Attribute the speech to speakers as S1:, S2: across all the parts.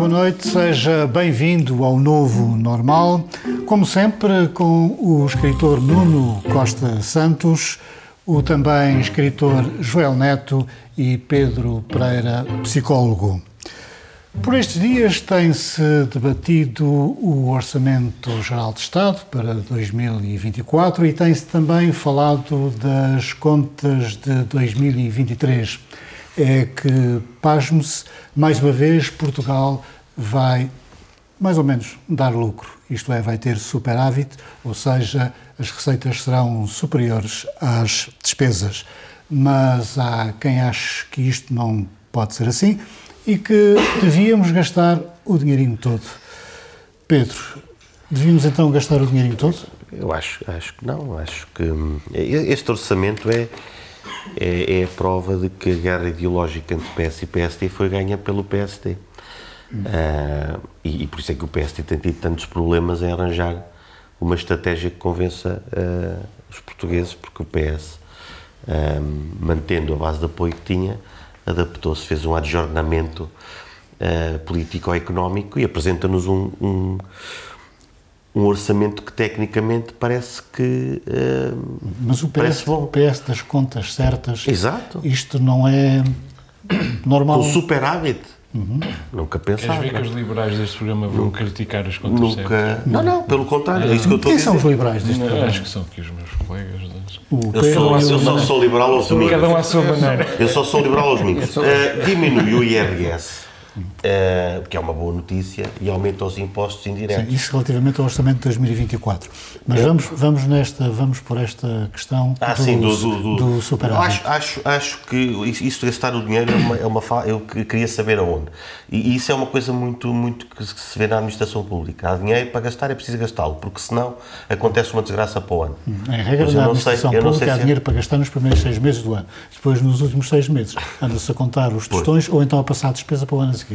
S1: boa noite, seja bem-vindo ao novo normal. Como sempre, com o escritor Nuno Costa Santos, o também escritor Joel Neto e Pedro Pereira, psicólogo. Por estes dias tem-se debatido o Orçamento Geral de Estado para 2024 e tem-se também falado das contas de 2023. É que, pasme-se, mais uma vez Portugal vai mais ou menos dar lucro, isto é, vai ter superávit, ou seja, as receitas serão superiores às despesas. Mas há quem ache que isto não pode ser assim e que devíamos gastar o dinheirinho todo. Pedro, devíamos então gastar o dinheirinho todo?
S2: Eu acho, acho que não. Acho que hum, este orçamento é, é, é, a prova de que a guerra ideológica entre PS e PSD foi ganha pelo PSD. Hum. Uh, e, e, por isso é que o PSD tem tido tantos problemas em arranjar uma estratégia que convença uh, os portugueses, porque o PS, uh, mantendo a base de apoio que tinha, adaptou-se, fez um adjornamento político-económico e apresenta-nos um, um, um, orçamento que tecnicamente parece que.
S1: Mas o PS, bom. o PS das contas certas.
S2: Exato.
S1: Isto não é normal.
S2: Com superávit Uhum. Nunca pensava.
S3: Queres ver que os liberais deste programa vão nunca, criticar as contas Nunca.
S2: Não, não, pelo contrário. É, isso que eu estou
S1: Quem
S2: a dizer.
S1: são os liberais deste programa?
S3: Acho que são aqui os meus colegas.
S2: Eu, sou, eu só sou liberal aos domingos.
S3: Cada um à sua maneira.
S2: Eu só sou liberal aos domingos. Uh, diminui o IRS uh, que é uma boa notícia, e aumenta os impostos indiretos.
S1: Sim, isso relativamente ao orçamento de 2024. Mas vamos, vamos, nesta, vamos por esta questão
S2: ah,
S1: do,
S2: sim, do, do, do,
S1: superávit.
S2: Acho, acho, acho que isso de gastar o dinheiro é uma, é uma eu queria saber aonde. E, isso é uma coisa muito, muito que se vê na administração pública. Há dinheiro para gastar, é preciso gastá-lo, porque senão acontece uma desgraça para o ano.
S1: Em regra da administração sei, pública há se... dinheiro para gastar nos primeiros seis meses do ano. Depois, nos últimos seis meses, anda-se a contar os tostões ou então a passar a despesa para o ano a seguir.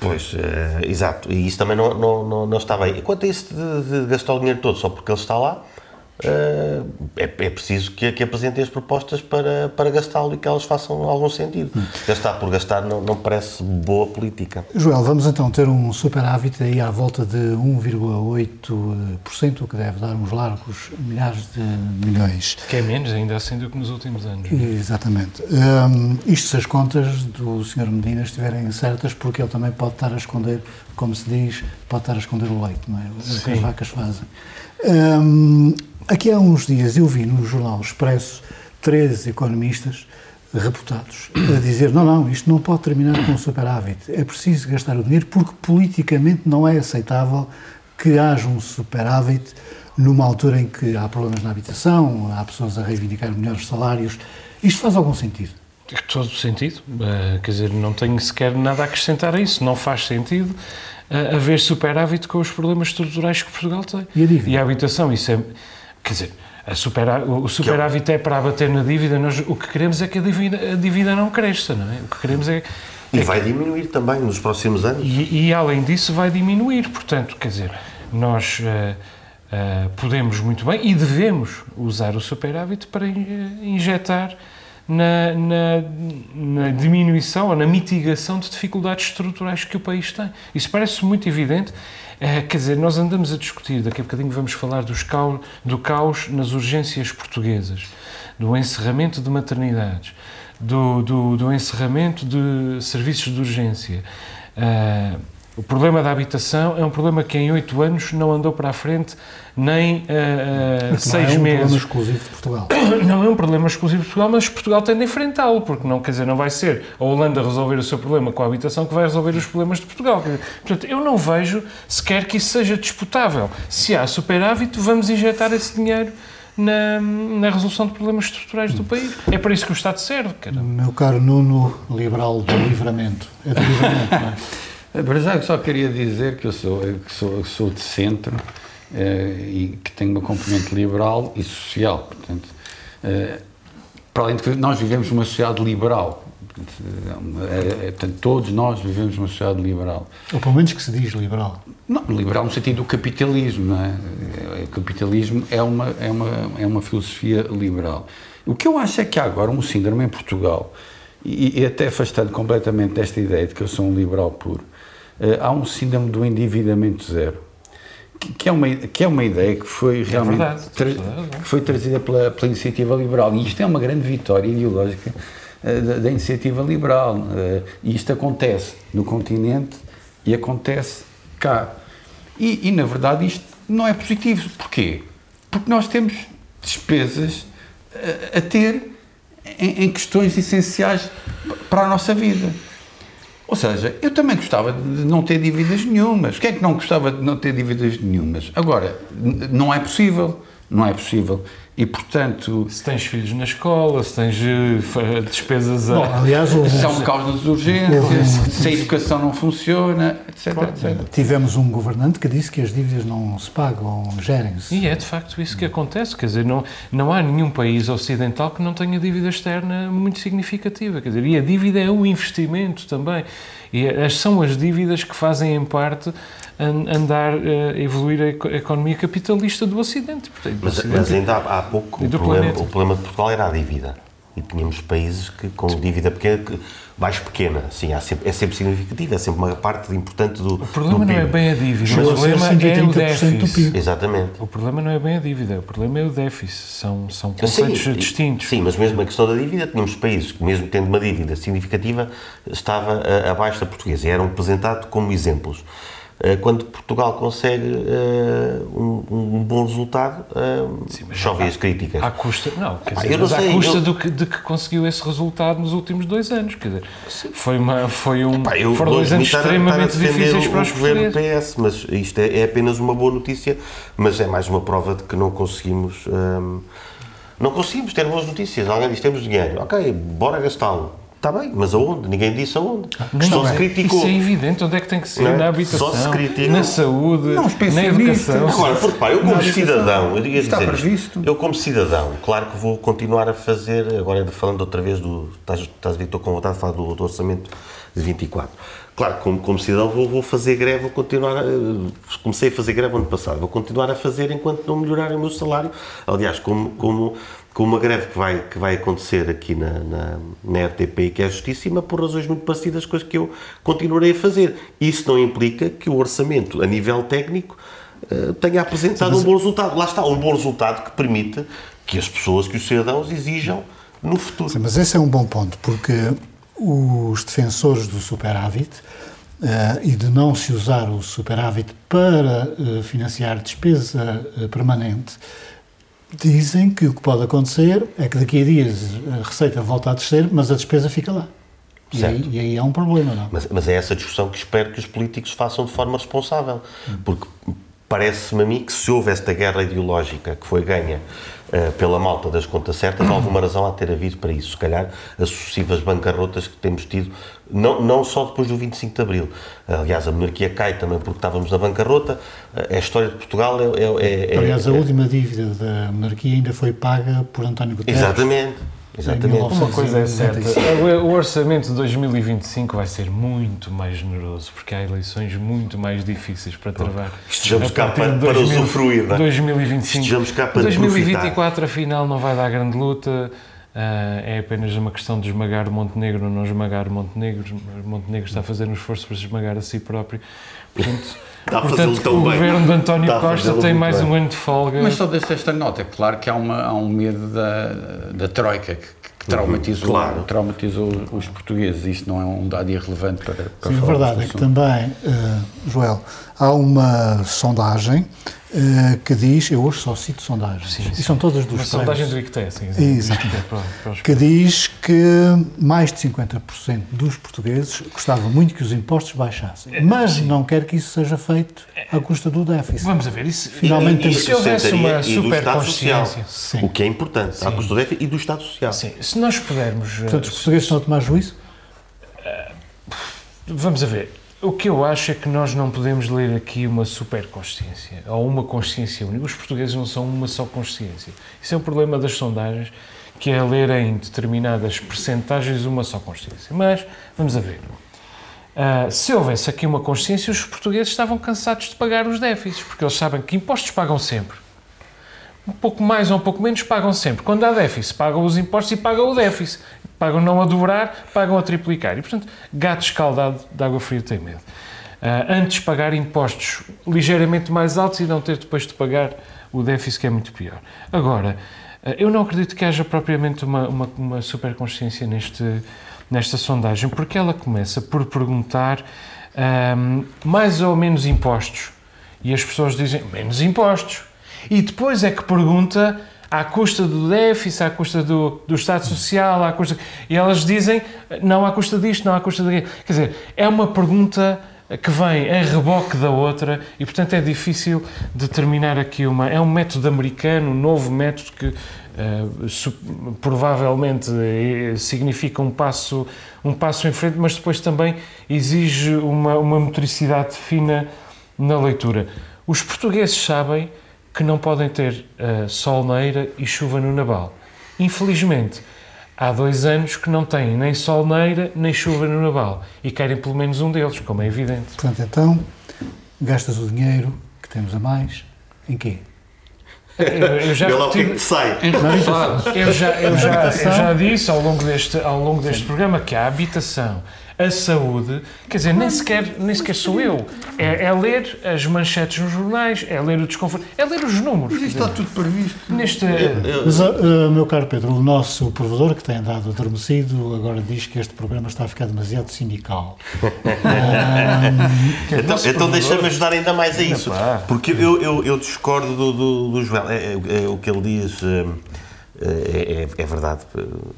S2: Pois, uh, exato. E isso também não, não, não, não está bem. E quanto a isso de, de gastar o dinheiro todo só porque ele está lá, Uh, é, é, preciso que, que, apresentem as propostas para, para gastá-lo e que elas façam algum sentido. Hum. Gastar por gastar não, não parece boa política.
S1: Joel, vamos então ter um superávit aí à volta de 1,8%, o que deve dar uns largos milhares de milhões.
S3: Que é menos ainda assim do que nos últimos anos.
S1: Exatamente. Um, isto se as contas do Sr. Medina estiverem certas, porque ele também pode estar a esconder, como se diz, pode estar a esconder o leite, não é? O que as vacas fazem. Um, Aqui há uns dias eu vi no jornal Expresso três economistas reputados a dizer não, não, isto não pode terminar com superávit, é preciso gastar o dinheiro porque politicamente não é aceitável que haja um superávit numa altura em que há problemas na habitação, há pessoas a reivindicar melhores salários. Isto faz algum sentido?
S3: Todo sentido. Uh, quer dizer, não tenho sequer nada a acrescentar a isso. Não faz sentido uh, haver superávit com os problemas estruturais que Portugal tem.
S1: E a dívida?
S3: E a habitação, isso é Quer dizer, supera, o superávit é para abater na dívida, nós o que queremos é que a dívida, a dívida não cresça, não é? O que queremos é.
S2: E é vai que, diminuir também nos próximos anos.
S3: E, e, além disso, vai diminuir. Portanto, quer dizer, nós uh, uh, podemos muito bem e devemos usar o superávit para injetar na, na, na, diminuição ou na mitigação de dificuldades estruturais que o país tem. Isso parece muito evidente é, quer dizer, nós andamos a discutir, daqui a bocadinho vamos falar dos caos, do caos nas urgências portuguesas, do encerramento de maternidades, do, do, do encerramento de serviços de urgência. Uh, o problema da habitação é um problema que em oito anos não andou para a frente nem uh, uh, seis meses. Não é um
S1: problema exclusivo de Portugal.
S3: Não é um problema exclusivo de Portugal, mas Portugal tem de enfrentá-lo, porque não, quer dizer, não vai ser a Holanda resolver o seu problema com a habitação que vai resolver os problemas de Portugal. Portanto, eu não vejo sequer que isso seja disputável. Se há superávit, vamos injetar esse dinheiro na, na, resolução de problemas estruturais do país. É para isso que o Estado serve, cara.
S1: Meu caro Nuno, liberal do livramento. É do livramento, não é?
S4: Para já, só queria dizer que eu sou, que sou, sou de centro eh, e que tenho uma componente liberal e social. Portanto, eh, para além de que nós vivemos numa sociedade liberal, portanto, é, portanto, todos nós vivemos numa sociedade liberal.
S1: Ou pelo menos que se diz liberal.
S4: Não, liberal no sentido do capitalismo, não é? O capitalismo é uma, é uma, é uma filosofia liberal. O que eu acho é que há agora um síndrome em Portugal, e, e até afastando completamente desta ideia de que eu sou um liberal puro, há um síndrome do endividamento zero, que, que, é, uma, que é uma ideia que foi realmente
S3: é verdade,
S4: tra
S3: é
S4: que foi trazida pela, pela iniciativa liberal. E isto é uma grande vitória ideológica uh, da, da, iniciativa liberal. Uh, e isto acontece no continente e acontece cá. E, e, na verdade, isto não é positivo. Porquê? Porque nós temos despesas a, a ter em, em questões essenciais para a nossa vida. Ou seja, eu também gostava de não ter dívidas nenhumas. Quem é que não gostava de não ter dívidas nenhumas? Agora, não é possível. Não é possível. E, portanto...
S3: Se tens filhos na escola, se tens uh, despesas a...
S1: Bom, aliás, houve...
S4: São causas de urgências, se a educação não funciona, etc, etc.
S1: Tivemos um governante que disse que as dívidas não se pagam, gerem-se.
S3: E é de facto isso que acontece, quer dizer, não, não há nenhum país ocidental que não tenha dívida externa muito significativa, quer dizer, e a dívida é um investimento também. E são as dívidas que fazem, em parte, andar a evoluir a economia capitalista do Ocidente.
S2: Portanto, do mas, Ocidente mas, ainda há, há pouco o problema, o problema, de Portugal era a dívida. E tínhamos países que, com dívida pequena, que, mais pequena, sim, sempre, é sempre significativa, é sempre uma parte importante do
S3: O problema
S2: do
S3: não é bem a dívida, mas o problema é o déficit.
S2: Exatamente.
S3: O problema não é bem a dívida, o problema é o déficit. São, são conceitos
S2: sim,
S3: distintos.
S2: Sim, mas mesmo a questão da dívida, tínhamos países que, mesmo tendo uma dívida significativa, estava abaixo da portuguesa e eram apresentados como exemplos. Eh, quando Portugal consegue uh, um, um, bom resultado, uh, Sim, chove as críticas.
S3: À custa, não, quer dizer, ah, mas sei, à custa eu... do que, de que conseguiu esse resultado nos últimos dois anos. Quer dizer, foi, uma, foi um, Epá, eu foram dois anos extremamente difíceis para os
S2: o governo PS, mas isto é, é, apenas uma boa notícia, mas é mais uma prova de que não conseguimos. Um, não conseguimos ter boas notícias. Alguém diz: temos dinheiro, ok, bora gastá-lo Está bem, mas aonde? Ninguém disse aonde.
S3: Não, Só se criticou. Isso é evidente. Onde é que tem que ser? É? Na habitação, Só se critica. na saúde, não, na educação.
S2: Claro, porque pá, eu como cidadão, eu está dizer, previsto. eu como cidadão, claro que vou continuar a fazer, agora falando outra vez do, estás, estás a ver, estou com vontade de falar do, do orçamento de 24. Claro, como, como cidadão vou, vou, fazer greve, vou continuar, a, comecei a fazer greve ano passado, vou continuar a fazer enquanto não melhorar o meu salário. Aliás, como, como com uma greve que vai, que vai acontecer aqui na, na, na RTP, que é justíssima, por razões muito parecidas com as que eu continuarei a fazer. Isso não implica que o orçamento, a nível técnico, uh, tenha apresentado Sim, um bom resultado. Lá está, um bom resultado que permite que as pessoas, que os cidadãos exijam no futuro.
S1: Sim, mas esse é um bom ponto, porque os defensores do superávit uh, e de não se usar o superávit para uh, financiar despesa permanente dizem que o que pode acontecer é que daqui a dias a receita volta a descer, mas a despesa fica lá. E aí, e aí, é um problema, não?
S2: Mas, mas, é essa discussão que espero que os políticos façam de forma responsável. Porque parece-me a mim que se houve esta guerra ideológica que foi ganha pela malta das contas certas, há alguma razão a ter havido para isso. Se calhar as sucessivas bancarrotas que temos tido, não, não só depois do 25 de Abril. Aliás, a monarquia cai também porque estávamos na bancarrota. A história de Portugal é. é,
S1: é Aliás, a é, última dívida da monarquia ainda foi paga por António Guterres.
S2: Exatamente. Exatamente.
S3: Uma coisa é certa, o orçamento de 2025 vai ser muito mais generoso, porque há eleições muito mais difíceis para travar.
S2: Estejamos cá para, para usufruir, não é?
S3: 2025. Estejamos cá para 2024, afinal, não vai dar grande luta. Uh, é apenas uma questão de esmagar Montenegro ou não esmagar Montenegro. Montenegro está a fazer um esforço para se esmagar a si próprio. Portanto, portanto o bem. governo de António Costa tem mais bem. um ano de folga.
S4: Mas só deixo esta nota. Claro que há, uma, há um medo da, da Troika que, que traumatizou, uhum, claro. traumatizou os portugueses. Isto não é um dado irrelevante para, para
S1: Sim, a verdade é que também, uh, Joel, há uma sondagem uh, que diz, eu hoje só cito sondagens, sim, sim. e são todas dos Uma
S3: sondagem do ICTE, sim.
S1: Exato. que diz que mais de 50% dos portugueses gostavam muito que os impostos baixassem, é, mas sim. não quer que isso seja feito à custa do déficit.
S3: Vamos a ver, isso,
S1: Finalmente
S3: e, e, se houvesse uma super consciência,
S2: o que é importante, à custa do déficit e do Estado Social.
S3: Sim, se nós pudermos...
S1: Portanto, os portugueses estão a tomar juízo?
S3: Vamos a ver, o que eu acho é que nós não podemos ler aqui uma super consciência ou uma consciência única. Os portugueses não são uma só consciência. Isso é um problema das sondagens, que é ler em determinadas percentagens uma só consciência. Mas, vamos a ver. Uh, se houvesse aqui uma consciência, os portugueses estavam cansados de pagar os déficits, porque eles sabem que impostos pagam sempre. Um pouco mais ou um pouco menos pagam sempre. Quando há déficit, pagam os impostos e pagam o déficit. Pagam não a dobrar, pagam a triplicar. E, portanto, gato escaldado de água fria tem medo. antes pagar impostos ligeiramente mais altos e não ter depois de pagar o déficit, que é muito pior. Agora, eu não acredito que haja propriamente uma, uma, uma superconsciência neste, nesta sondagem, porque ela começa por perguntar um, mais ou menos impostos. E as pessoas dizem menos impostos. E depois é que pergunta à custa do déficit, à custa do, do Estado Social, à custa. E elas dizem não à custa disto, não à custa daquilo. Quer dizer, é uma pergunta que vem em reboque da outra e, portanto, é difícil determinar aqui uma. É um método americano, um novo método que uh, provavelmente eh, significa um passo, um passo em frente, mas depois também exige uma, uma motricidade fina na leitura. Os portugueses sabem que não podem ter uh, sol na eira e chuva no Nabal. Infelizmente, há dois anos que não têm nem sol na eira nem chuva no Nabal e querem pelo menos um deles, como é evidente.
S1: Portanto, então, gastas o dinheiro que temos a mais em quê?
S3: Eu, eu já
S2: Pelo que sai.
S3: Eu já, eu, já, eu já disse ao longo deste, ao longo deste programa que a habitação, a saúde, quer dizer, nem sequer, nem sequer sou eu. É, é ler as manchetes nos jornais, é ler o desconforto, é ler os números.
S4: Mas isto está tudo previsto.
S3: Neste,
S1: Mas, uh, meu caro Pedro, o nosso provedor, que tem andado adormecido, agora diz que este programa está a ficar demasiado sindical.
S2: então então deixa-me ajudar ainda mais a isso. Porque eu, eu, eu discordo do, do, do Joel. É, é, é, o que ele diz. É, é, verdade,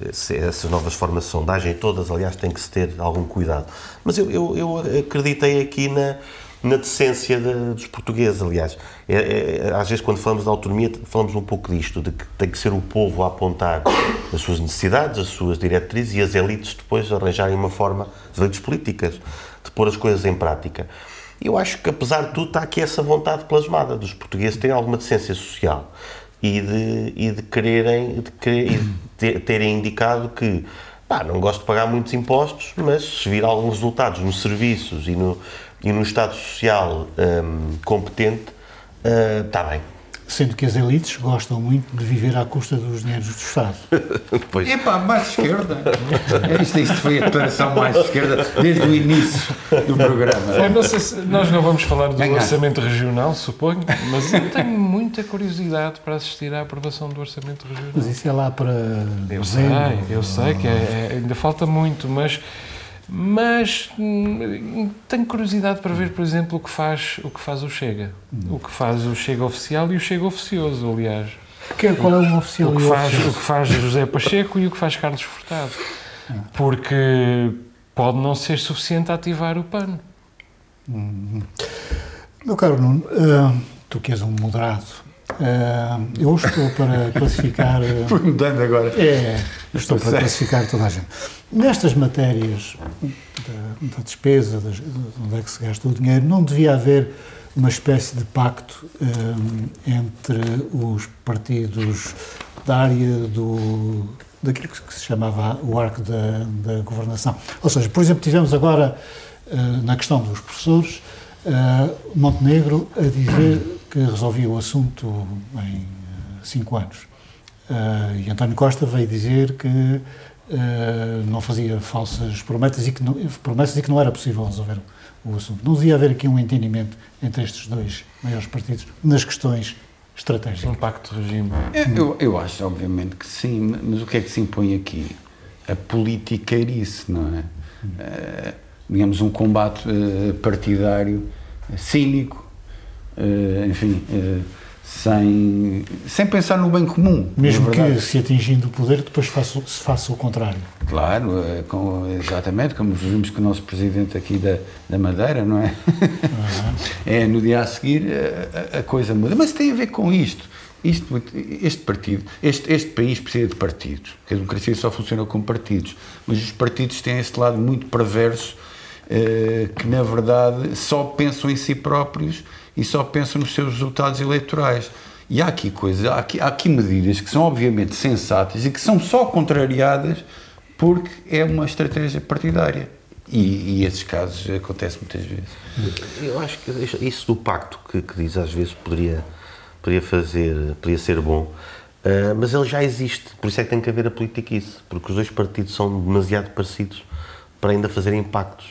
S2: essas novas formas de sondagem, todas, aliás, têm que se ter algum cuidado. Mas eu, eu, eu acreditei aqui na, na decência de, dos portugueses, aliás. É, é, às vezes, quando falamos de autonomia, falamos um pouco disto, de que tem que ser o povo a apontar as suas necessidades, as suas diretrizes e as elites depois arranjarem uma forma, as elites políticas, de pôr as coisas em prática. Eu acho que, apesar de tudo, está aqui essa vontade plasmada dos portugueses terem alguma decência social e de, e de quererem, de querer, de terem indicado que pá, não gosto de pagar muitos impostos, mas se vir alguns resultados nos serviços e no, e no Estado Social um, competente, uh, está bem.
S1: Sendo que as elites gostam muito de viver à custa dos dinheiros do Estado.
S4: pois. Epá, mais esquerda. Isto, isto foi a declaração mais esquerda desde o início do programa.
S3: Não se, nós não vamos falar do Ganhar. orçamento regional, suponho, mas eu tenho muita curiosidade para assistir à aprovação do orçamento regional.
S1: Mas isso é lá para.
S3: Eu sei, eu sei que é, é, ainda falta muito, mas mas hum, tenho curiosidade para ver, por exemplo, o que faz o, que faz o Chega. O que faz o Chega oficial e o Chega oficioso, aliás.
S1: Que, qual é o oficial
S3: o que, faz, o que faz José Pacheco e o que faz Carlos Furtado. Porque pode não ser suficiente a ativar o pano.
S1: Hum. Meu caro Nuno, uh, tu que és um moderado, uh, eu estou para classificar. Uh,
S4: Fui mudando agora.
S1: É, estou para classificar toda a gente. Nestas matérias da, da despesa, de onde é que se gasta o dinheiro, não devia haver uma espécie de pacto um, entre os partidos da área do, daquilo que se chamava o arco da, da governação. Ou seja, por exemplo, tivemos agora, uh, na questão dos professores, uh, Montenegro a dizer que resolvia o assunto em uh, cinco anos. e António Costa veio dizer que Uh, não fazia falsas promessas e, que não, promessas e que não era possível resolver o assunto. Não devia haver aqui um entendimento entre estes dois maiores partidos nas questões estratégicas.
S3: Um pacto de regime.
S4: Eu, eu acho, obviamente, que sim, mas o que é que se impõe aqui? A politiqueirice, não é? Uh, digamos, um combate uh, partidário cínico, enfim sem, sem pensar no bem comum.
S1: Mesmo que se atingindo o poder, depois faça, se faça o contrário.
S4: Claro, é, com, exatamente, como vimos com o nosso presidente aqui da, da Madeira, não é? Uhum. é no dia a seguir a, a, coisa muda. Mas tem a ver com isto. Isto, este partido, este, este país precisa de partidos. A democracia só funciona com partidos. Mas os partidos têm este lado muito perverso eh, que, na verdade, só pensam em si próprios e só pensam nos seus resultados eleitorais. E há aqui coisas, há aqui, há aqui medidas que são obviamente sensatas e que são só contrariadas porque é uma estratégia partidária. E, e esses casos acontecem muitas vezes.
S2: Eu acho que isso do pacto que, que diz às vezes poderia, poderia fazer, poderia ser bom, uh, mas ele já existe, por isso é que tem que haver a política isso, porque os dois partidos são demasiado parecidos para ainda fazerem pactos.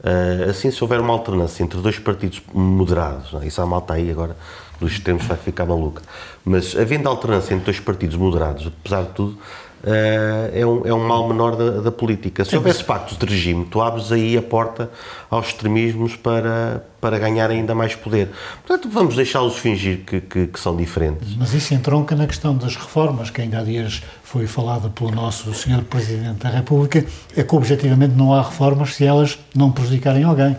S2: Uh, assim, se houver uma alternância entre dois partidos moderados, não é? isso a malta aí agora dos extremos vai ficar maluca, mas havendo alternância entre dois partidos moderados, apesar de tudo, é, um, é um mal menor da, da política. Se houvesse pactos de regime, tu abres aí a porta aos extremismos para, para ganhar ainda mais poder. Portanto, vamos deixá-los fingir que, que, que, são diferentes.
S1: Mas isso entronca na questão das reformas, que ainda há dias foi falada pelo nosso Sr. Presidente da República, é que objetivamente não há reformas se elas não prejudicarem alguém.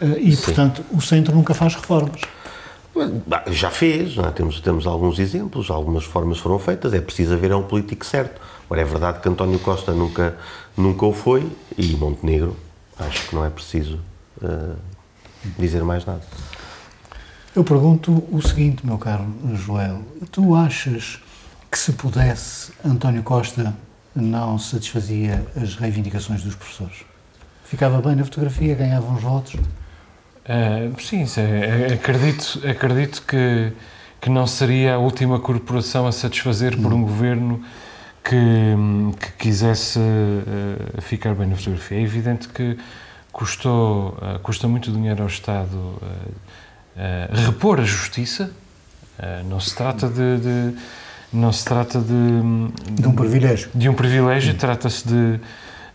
S1: Eh, e, Sim. portanto, o Centro nunca faz reformas.
S2: Já fez, é? temos, temos alguns exemplos, algumas formas foram feitas, é preciso haver um político certo. Agora, é verdade que António Costa nunca, nunca o foi e Montenegro, acho que não é preciso uh, dizer mais nada.
S1: Eu pergunto o seguinte, meu caro Joel, tu achas que se pudesse, António Costa não satisfazia as reivindicações dos professores? Ficava bem na fotografia, ganhava uns votos?
S3: Uh, sim, é, é, acredito, acredito que, que não seria a última corporação a satisfazer por um governo que, que quisesse uh, ficar bem na fotografia. É evidente que custou, uh, custa muito dinheiro ao Estado repor a justiça, não se trata de, de não se trata de,
S1: de um privilégio.
S3: De um privilégio, trata-se de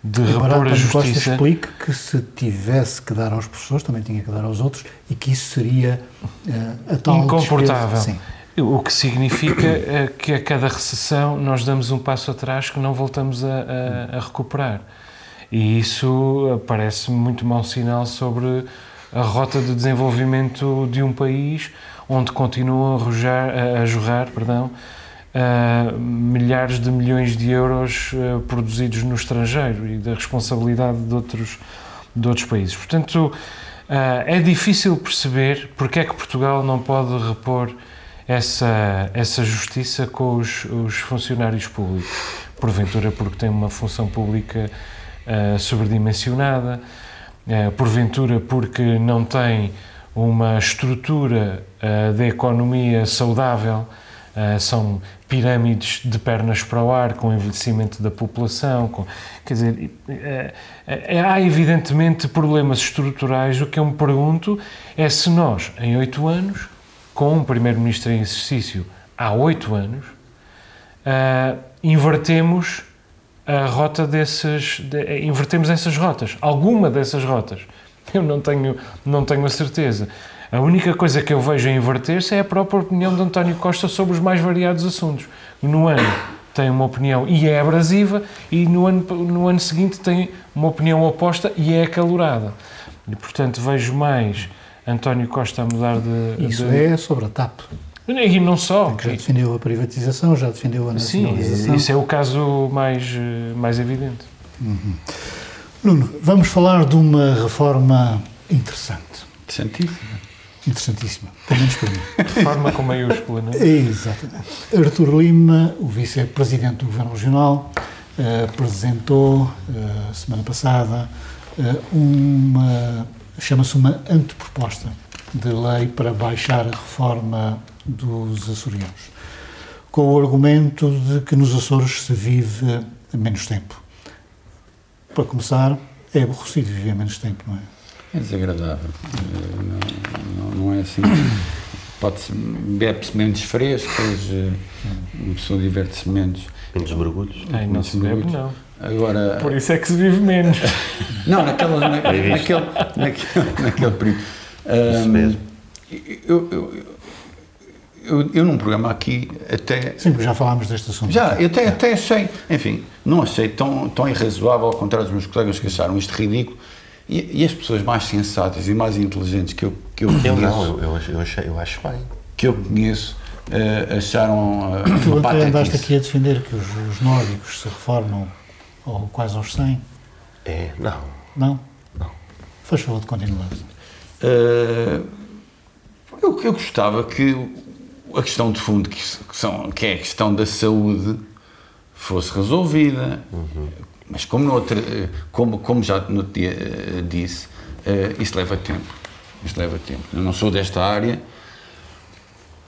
S3: de repor a justiça.
S1: Explique que se tivesse que dar aos professores, também tinha que dar aos outros e que isso seria uh, a tal
S3: Incomportável. O que significa uh, que a cada recessão nós damos um passo atrás que não voltamos a, a, a recuperar. E isso uh, parece muito mau sinal sobre a rota de desenvolvimento de um país onde continuam a, a, a jorrar perdão, uh, milhares de milhões de euros produzidos no estrangeiro e da responsabilidade de outros, de outros países. Portanto, é difícil perceber porque é que Portugal não pode repor essa, essa justiça com os, os funcionários públicos. Porventura, porque tem uma função pública sobredimensionada, porventura, porque não tem uma estrutura de economia saudável Uh, são pirâmides de pernas para o ar, com envelhecimento da população, com, quer dizer, é, há evidentemente problemas estruturais. O que eu me pergunto é se nós, em oito anos, com um primeiro-ministro em exercício há oito anos, uh, invertemos a rota desses, de, invertemos essas rotas, alguma dessas rotas. Eu não tenho, não tenho a certeza. A única coisa que eu vejo a inverter-se é a própria opinião de António Costa sobre os mais variados assuntos. No ano tem uma opinião e é abrasiva, e no ano, no ano seguinte tem uma opinião oposta e é acalorada. E, portanto, vejo mais António Costa a mudar de.
S1: Isso
S3: de...
S1: é sobre a TAP.
S3: E não só.
S1: já defendeu a privatização, já defendeu a nacionalização.
S3: Sim, isso é o caso mais, mais evidente.
S1: Uhum. Nuno, vamos falar de uma reforma interessante.
S4: Interessantíssima
S1: interessantíssima, pelo menos para mim.
S3: De forma com maiúscula, não é?
S1: Exatamente. Artur Lima, o vice-presidente do Governo Regional, uh, apresentou, uh, semana passada, uh, uma, chama-se uma anteproposta de lei para baixar a reforma dos açorianos, com o argumento de que nos Açores se vive menos tempo. Para começar, é aborrecido viver menos tempo, não é?
S4: É desagradável. Não, não, não é assim. Pode-se, bebe-se menos frescas, eh, uma pessoa diverte-se menos.
S2: Menos mergulhos.
S3: Ai, não se bebe, não.
S4: Agora,
S3: Por isso é que se vive menos.
S4: não, naquela, na, naquele, naquele, naquele período.
S2: Isso um, mesmo.
S4: Eu, eu, eu, eu, num programa aqui até.
S1: Sim, porque já falámos deste assunto.
S4: Já, eu até, até achei, enfim, não achei tão, tão irrazoável, ao contrário dos meus colegas que acharam isto ridículo e, e, as pessoas mais sensatas e mais inteligentes que eu, que eu conheço.
S2: Eu não, eu, eu, eu, achei, eu acho bem.
S4: Que eu conheço, uh, acharam. Uh,
S1: tu até andaste aqui a defender que os, os, nórdicos se reformam ou quase aos 100.
S2: É, não.
S1: Não?
S2: Não.
S1: Faz favor de continuar.
S4: Uh, eu, eu gostava que a questão de fundo, que, são, que é a questão da saúde, fosse resolvida. Uhum mas como, no outro, como, como já no outro dia eh, disse, eh, isso leva tempo. Isso leva tempo. Eu não sou desta área.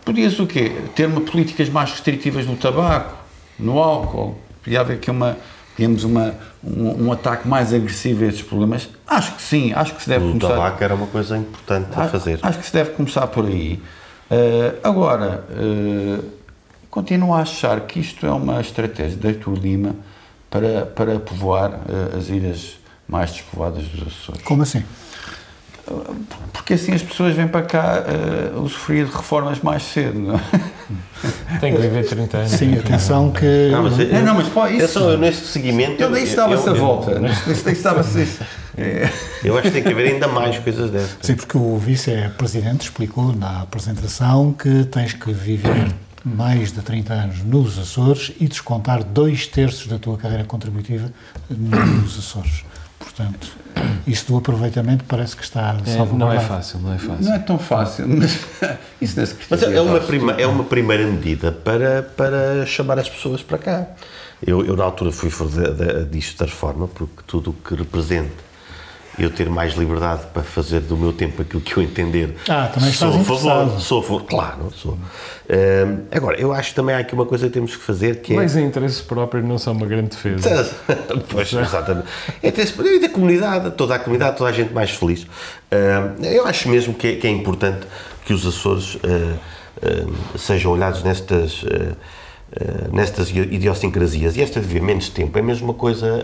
S4: Podia-se o quê? Ter uma políticas mais restritivas no tabaco, no álcool. Podia haver aqui uma, digamos, uma, um, um, ataque mais agressivo a estes problemas? Acho que sim, acho que se deve
S2: o
S4: começar...
S2: O tabaco era uma coisa importante a fazer.
S4: Acho que se deve começar por aí. Uh, agora, uh, continuo a achar que isto é uma estratégia de Artur Lima para, para povoar uh, as ilhas mais despovoadas dos Açores.
S1: Como assim?
S4: Porque assim as pessoas vêm para cá uh, usufruir de reformas mais cedo, não é?
S3: Tem que viver 30 anos.
S1: Sim, atenção que...
S2: Não, mas,
S4: não, não, mas pô, isso...
S2: Atenção, neste seguimento...
S4: Eu, isso dava-se a volta. Isso estava-se...
S2: Eu acho que tem que haver ainda mais coisas dessas.
S1: Sim, porque o vice-presidente explicou na apresentação que tens que viver mais de 30 anos nos Açores e descontar dois terços da tua carreira contributiva nos Açores. Portanto, isso do aproveitamento parece que está
S3: é, Não é fácil, não é fácil.
S4: Não é tão fácil, mas isso não é
S2: Mas é uma, prima, é uma primeira medida para, para chamar as pessoas para cá. Eu, eu na altura fui disto da forma, porque tudo o que representa eu ter mais liberdade para fazer do meu tempo aquilo que eu entender.
S1: Ah, também
S2: sou
S1: a
S2: favor, sou a favor, claro, sou. Uh, agora, eu acho que também há aqui uma coisa que temos que fazer que é...
S3: Mas em interesse próprio não são uma grande defesa.
S2: pois, exatamente. É interesse e da comunidade, toda a comunidade, toda a gente mais feliz. Uh, eu acho mesmo que é, que é, importante que os Açores uh, sejam olhados nestas... nestas idiosincrasias e esta de viver menos tempo é mesmo uma coisa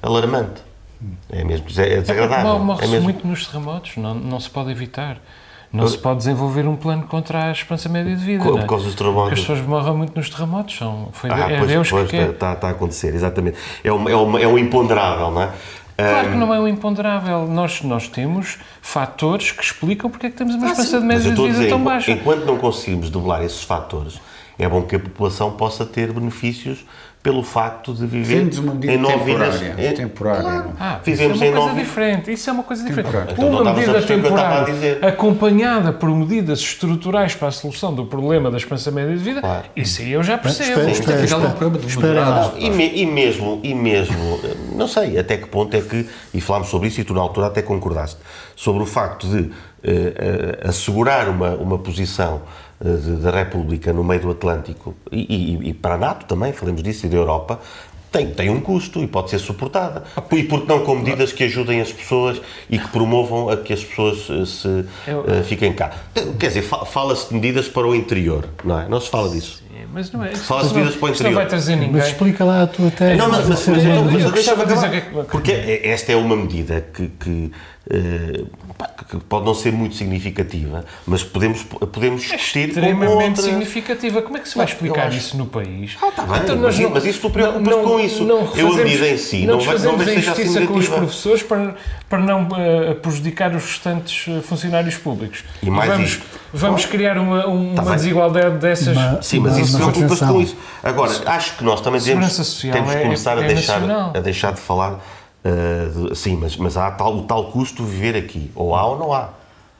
S2: alarmante é mesmo é desagradável.
S3: É, morre
S2: é
S3: muito nos terremotos, não, não se pode evitar. Não se pode desenvolver um plano contra a esperança média de vida.
S2: Por,
S3: é?
S2: causa dos terremotos.
S3: As pessoas morrem muito nos terremotos. São, foi,
S2: ah,
S3: é
S2: pois,
S3: Deus
S2: pois,
S3: que.
S2: Está, está a acontecer, exatamente. É um, é, um, é um imponderável, não é?
S3: Claro que não é um imponderável. Nós, nós temos fatores que explicam porque é que temos uma ah, esperança de média de vida dizer, tão baixa.
S2: Enquanto não conseguimos doblar esses fatores, é bom que a população possa ter benefícios pelo facto de viver em nove ilhas.
S4: É, temporária. Claro.
S3: Ah, Vivemos isso é uma coisa nove... diferente. Isso é uma coisa diferente. Então, uma medida temporária acompanhada por medidas estruturais para a solução do problema da esperança média de vida, claro. isso aí eu já percebo.
S1: Espera, espera, espera,
S4: problema de espera,
S2: e, me, e, mesmo, e mesmo, não sei até que ponto é que, e falámos sobre isso e tu na altura até concordaste, sobre o facto de uh, uh, assegurar uma, uma posição da República no meio do Atlântico e, e, e, para a NATO também, falamos disso, e da Europa, tem, tem um custo e pode ser suportada. E porque não com medidas que ajudem as pessoas e que promovam a que as pessoas eh, se Eu... uh, fiquem cá. Quer dizer, fala-se de medidas para o interior, não é? Não se fala disso.
S3: Mas não é.
S2: Fala-se de medidas para o interior.
S3: não vai trazer ninguém.
S1: Mas explica lá a tua tese.
S2: Não, mas, mas, mas, então, mas deixa-me dizer Porque esta é uma medida que, que uh, que pode não ser muito significativa, mas podemos, podemos
S3: é
S2: discutir
S3: extremamente significativa. Como é que se vai explicar acho... isso no país?
S2: Ah, está bem, então, mas, não, mas isso tu preocupas com isso. Não Eu, a medida em si,
S3: não,
S2: não, vai, não
S3: a injustiça com os professores para, para não uh, prejudicar os restantes eh, funcionários públicos.
S2: E mais
S3: vamos,
S2: isto.
S3: vamos criar uma, uma tá desigualdade dessas...
S2: Mas, sim, mas isso preocupas com isso. Agora, acho que nós também temos, temos que começar é, a, deixar, a deixar de falar Uh, sim, mas, mas há tal, o tal custo de viver aqui. Ou há ou não há.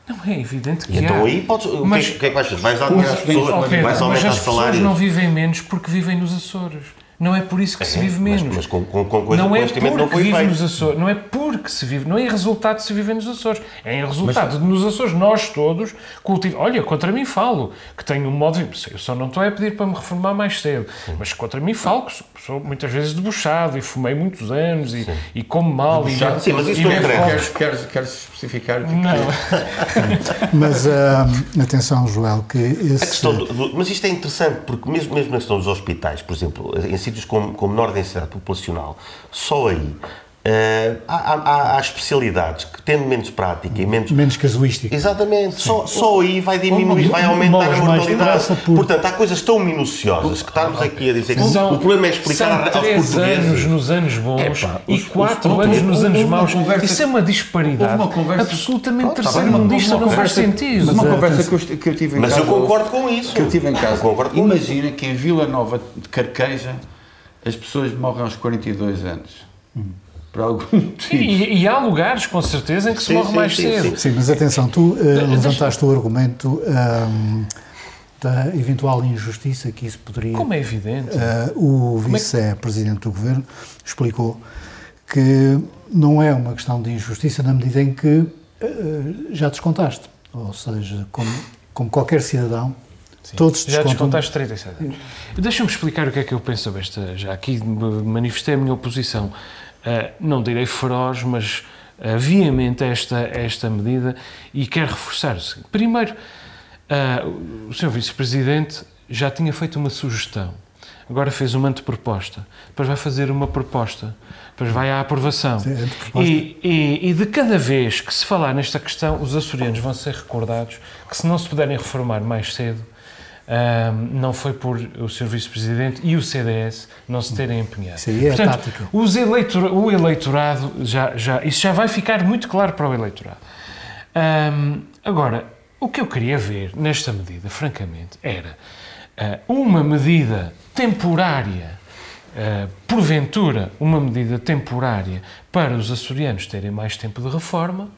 S3: Não, é evidente que
S2: e então
S3: há.
S2: aí podes, mas, o que é que vais fazer? Vais dar dinheiro às pessoas, vais aumentar
S3: salários. As pessoas não vivem menos porque vivem nos Açores. Não é por isso que é, se vive menos.
S2: Mas, mas com, com, com coisa,
S3: não é
S2: porque
S3: não foi vive nos Açores, Não é porque se vive, não é resultado de se viver nos Açores. É em resultado mas, de nos Açores nós todos cultivamos. Olha, contra mim falo, que tenho um modo de. Eu só não estou a pedir para me reformar mais cedo, sim. mas contra mim falo, que sou, muitas vezes debochado e fumei muitos anos e, e como mal.
S2: Debochado, e, sim, mas isso não
S4: interessa. Queres, queres, especificar? Que
S3: não.
S1: mas uh, atenção, Joel, que esse...
S2: Do, do, mas isto é interessante, porque mesmo, mesmo na questão dos hospitais, por exemplo, em sítios com, com menor densidade populacional, só aí Uh, há, há, há, especialidades que, tendo menos prática e menos.
S1: Menos casuística.
S2: Exatamente. Só, só aí vai diminuir, vai aumentar a mortalidade. Por... Portanto, há coisas tão minuciosas que estarmos aqui a dizer que
S3: são,
S2: o problema é explicar aos
S3: portugueses. anos nos anos bons e 4 anos nos anos maus. Conversa, Isso é uma disparidade uma conversa, absolutamente oh, terceiro-mundista, não faz sentido.
S4: Mas uma conversa que eu, que eu tive em
S2: mas
S4: casa.
S2: Mas eu concordo com isso.
S4: Que eu tive em casa. Imagina que em Vila Nova de Carqueja as pessoas morrem aos 42 anos. Hum por algum motivo.
S3: E, e, há lugares, com certeza, em que sim, se morre sim, mais
S1: sim,
S3: cedo.
S1: Sim, mas atenção, tu uh, levantaste o argumento um, da eventual injustiça que isso poderia.
S3: Como é evidente.
S1: Uh, o é vice-presidente do governo explicou que não é uma questão de injustiça na medida em que uh, já descontaste. Ou seja, como, como qualquer cidadão,
S3: Sim.
S1: Todos
S3: já
S1: descontam.
S3: descontaste 37 anos. Deixa-me explicar o que é que eu penso sobre esta. Já aqui manifestei a minha oposição, uh, não direi feroz, mas uh, veemente a esta, esta medida e quero reforçar o seguinte. Primeiro, uh, o Sr. Vice-Presidente já tinha feito uma sugestão, agora fez uma anteproposta, depois vai fazer uma proposta, depois vai à aprovação.
S1: Sim.
S3: E, e, e de cada vez que se falar nesta questão, os açorianos vão ser recordados que se não se puderem reformar mais cedo, Ahm, não foi por o Sr. Vice-Presidente e o CDS não se terem empenhado.
S1: Isso aí é
S3: Portanto,
S1: tática.
S3: os eleitora- o eleitorado, já, já, isso já vai ficar muito claro para o eleitorado. Ahm, agora, o que eu queria ver nesta medida, francamente, era ah, uma medida temporária, ah, porventura, uma medida temporária para os açorianos terem mais tempo de reforma,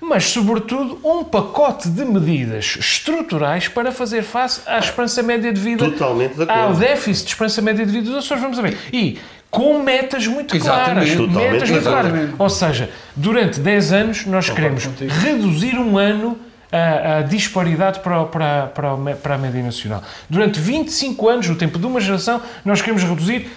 S3: mas, sobretudo, um pacote de medidas estruturais para fazer face à esperança média de vida,
S2: Totalmente de
S3: ao
S2: acordo.
S3: déficit de esperança média de vida dos Açores, vamos ver. E com metas muito claras.
S4: Exatamente.
S2: Totalmente
S3: Metas muito claras. Ou seja, durante 10 anos nós queremos reduzir um ano a, a disparidade para, para, para, para a média nacional. Durante 25 anos, o tempo de uma geração, nós queremos reduzir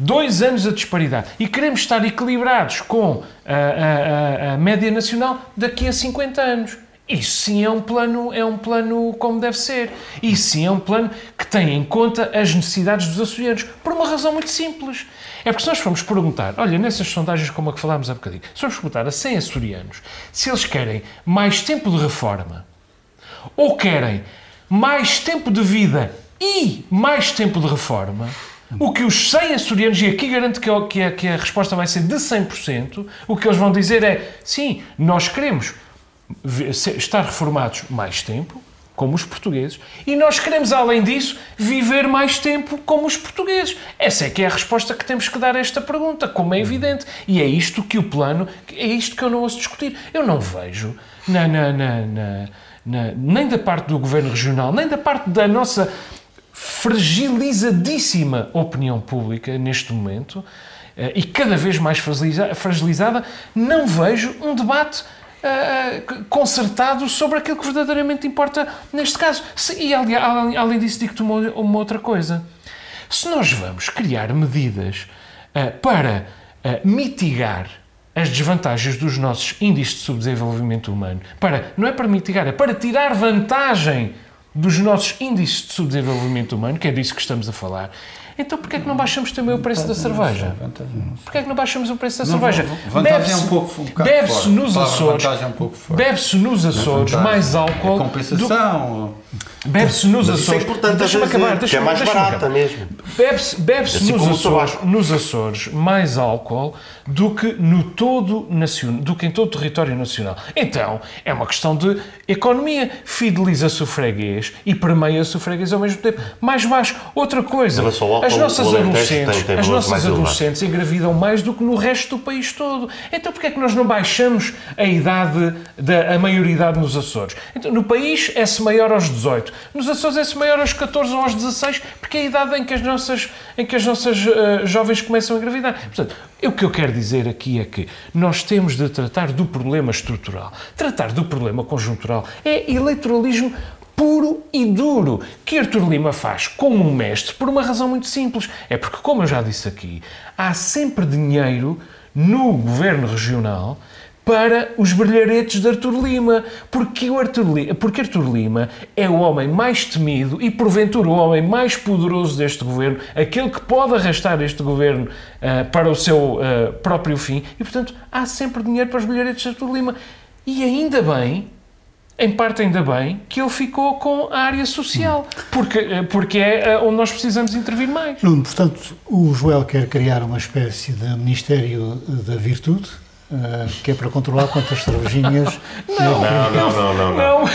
S3: dois anos a disparidade. E queremos estar equilibrados com a, a- a- média nacional daqui a 50 anos. Isso sim é um plano, é um plano como deve ser. Isso sim é um plano que tem em conta as necessidades dos açorianos, por uma razão muito simples. É porque se nós formos perguntar, olha, nessas sondagens como a que falámos há bocadinho, se formos perguntar a 100 açorianos se eles querem mais tempo de reforma ou querem mais tempo de vida e mais tempo de reforma, o que os 100 açorianos, e aqui garanto que, a- que a, que a resposta vai ser de 100%, o que eles vão dizer é, sim, nós queremos estar reformados mais tempo, como os portugueses, e nós queremos, além disso, viver mais tempo como os portugueses. Essa é que é a resposta que temos que dar a esta pergunta, como é evidente. E é isto que o plano, é isto que eu não ouço discutir. Eu não vejo na- na- na- na- nem da parte do governo regional, nem da parte da nossa fragilizadíssima opinião pública neste momento, eh, e cada vez mais fragiliza- fragilizada, não vejo um debate eh, concertado sobre aquilo que verdadeiramente importa neste caso. Se- E além, disso, digo-te uma, uma outra coisa. Se nós vamos criar medidas eh, para eh, mitigar as desvantagens dos nossos índices de subdesenvolvimento humano, para, não é para mitigar, é para tirar vantagem dos nossos índices de subdesenvolvimento humano, que é disso que estamos a falar, então porquê é que não baixamos também o preço da cerveja? Porquê é que não baixamos o preço da cerveja?
S4: vantagem é
S3: Bebe-se-
S4: um pouco-
S3: Bebe-se
S4: forte.
S3: nos Açores,
S4: é um forte.
S3: bebe-se nos Açores
S4: Vantagem.
S3: mais álcool
S4: É
S3: do
S4: compensação.
S3: Bebe-se nos
S2: Mas isso é
S3: Açores. Deixa-me
S2: a dizer,
S3: acabar,
S2: que é mais barata
S3: acabar.
S2: mesmo.
S3: Bebe-se bebe-se
S2: Assim
S3: nos, Açores, nos Açores mais álcool do que, no todo nacional, do que em todo o território nacional. Então, é uma questão de economia. Fideliza-se o freguês e permeia-se o freguês ao mesmo tempo. Mais baixo. Outra coisa,
S2: álcool,
S3: as nossas adolescentes,
S2: tem- tem
S3: as nossas adolescentes engravidam mais do que no resto do país todo. Então, porquê é que nós não baixamos a idade, da, a maioridade nos Açores? Então, no país é-se maior aos 18. Nos Açores é-se maior aos 14 ou aos 16, porque é a idade em que as nossas, em que as nossas eh, jovens começam a engravidar. Portanto, o que eu quero dizer aqui é que nós temos de tratar do problema estrutural. Tratar do problema conjuntural é eleitoralismo puro e duro, que Artur Lima faz como um mestre por uma razão muito simples. É porque, como eu já disse aqui, há sempre dinheiro no governo regional para os brilharetes de Artur Lima, porque, o Artur Lima, porque Artur Lima é o homem mais temido e, porventura, o homem mais poderoso deste governo, aquele que pode arrastar este governo ah, para o seu ah, próprio fim, e, portanto, há sempre dinheiro para os brilharetes de Artur Lima. E ainda bem em parte ainda bem que ele ficou com a área social, porque, eh, porque é onde nós precisamos intervir mais.
S1: Nuno, portanto, o Joel quer criar uma espécie de Ministério da Virtude, que é para controlar quantas cervejinhas.
S3: Não,
S2: Não, não, não, não. não.
S3: não,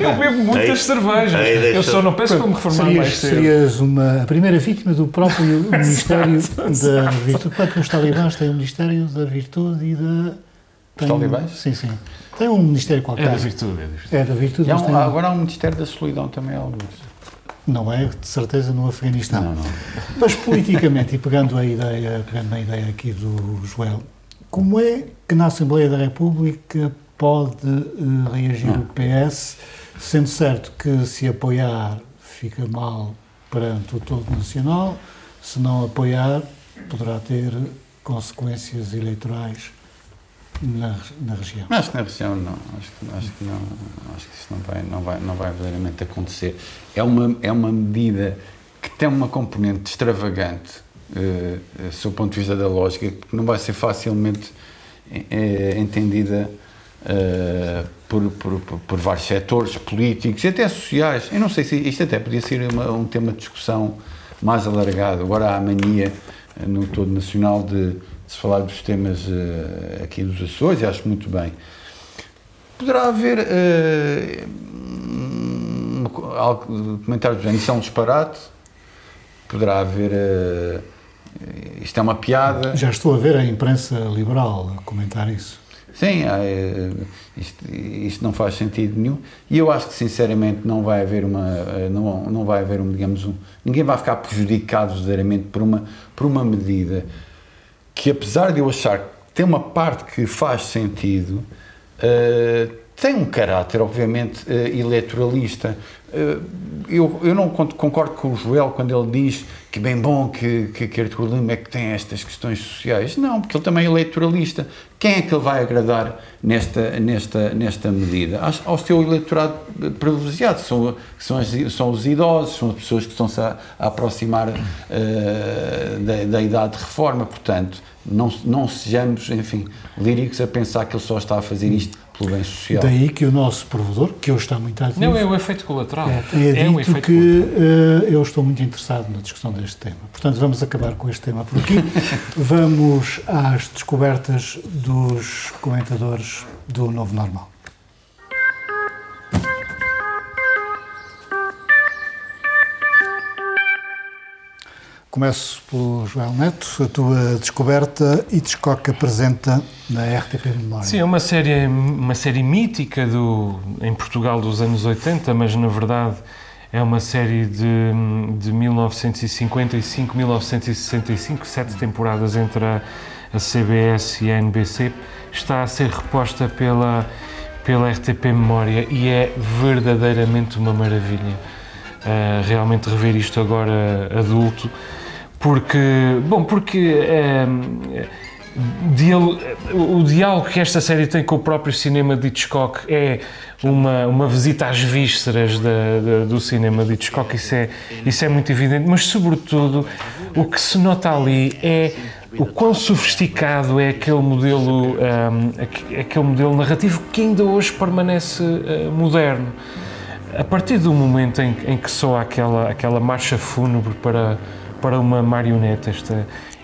S3: eu bebo muitas
S2: Aí-
S3: cervejas.
S2: aí deixa-
S3: Eu só não peço para me reformar
S1: serias,
S3: mais cedo.
S1: serias uma, a primeira vítima do próprio Ministério da Virtude. Claro que os talibãs têm o Ministério da Virtude e da. Tem,
S4: talibãs?
S1: Sim, sim. Tem um Ministério qualquer.
S3: É da virtude, é da virtude.
S1: É da Virtude,
S4: há
S1: mas tem,
S4: agora há um Ministério da Solidão também, alguns.
S1: não é de certeza no Afeganistão.
S4: Não, não.
S1: Mas politicamente, e pegando a ideia, pegando na ideia aqui do Joel, como é que na Assembleia da República pode eh, reagir o PS, sendo certo que se apoiar fica mal perante o todo nacional, se não apoiar, poderá ter consequências eleitorais na, na região.
S4: Acho que na região não, acho que, acho que não, acho que isso não vai, não vai, não vai verdadeiramente acontecer. É uma, é uma medida que tem uma componente extravagante, uh, uh, sob o ponto de vista da lógica, que não vai ser facilmente uh, entendida uh, por, por, por, vários setores políticos e até sociais. Eu não sei se isto até podia ser uma, um tema de discussão mais alargado. Agora há a mania no todo nacional de se falar dos temas uh, aqui dos Açores, e acho muito bem. Poderá haver uh, comentários do género, isso é um disparate, poderá haver. Uh, isto é uma piada.
S1: Já estou a ver a imprensa liberal comentar isso.
S4: Sim, isto, isto, não faz sentido nenhum e eu acho que sinceramente não vai haver uma não, não vai haver um digamos um, ninguém vai ficar prejudicado verdadeiramente por uma por uma medida que apesar de eu achar que tem uma parte que faz sentido, uh, tem um caráter, obviamente, uh, eleitoralista. Uh, eu, eu não concordo com o Joel quando ele diz que bem bom que, que, que Artur Lima é que tem estas questões sociais. Não, porque ele também é eleitoralista. Quem é que ele vai agradar nesta, nesta, nesta medida? Ao seu eleitorado privilegiado, são, são, as, são os idosos, são as pessoas que estão-se a, a aproximar uh, da, da idade de reforma, portanto, não, não sejamos, enfim, líricos a pensar que ele só está a fazer isto pelo bem social.
S1: Daí que o nosso provedor, que hoje está muito ativo...
S3: Não, é o efeito colateral. É,
S1: é, é um efeito que uh, eu estou muito interessado na discussão deste tema. Portanto, vamos acabar com este tema por aqui. vamos às descobertas dos comentadores do Novo Normal. Começo pelo Joel Neto, a tua descoberta Hitchcock apresenta na RTP Memória.
S3: Sim, é uma série, uma série mítica do, em Portugal dos anos 80, mas na verdade é uma série de, de 1955, 1965, sete temporadas entre a, a CBS e a NBC. Está a ser reposta pela, pela RTP Memória e é verdadeiramente uma maravilha. Uh, realmente rever isto agora adulto porque, bom, porque é, o diálogo que esta série tem com o próprio cinema de Hitchcock é uma, uma visita às vísceras da, da, do cinema de Hitchcock, isso é, isso é muito evidente, mas sobretudo o que se nota ali é o quão sofisticado é aquele modelo, um, aquele modelo narrativo que ainda hoje permanece uh, moderno. A partir do momento em, em que soa aquela, aquela marcha fúnebre para para uma marioneta, este,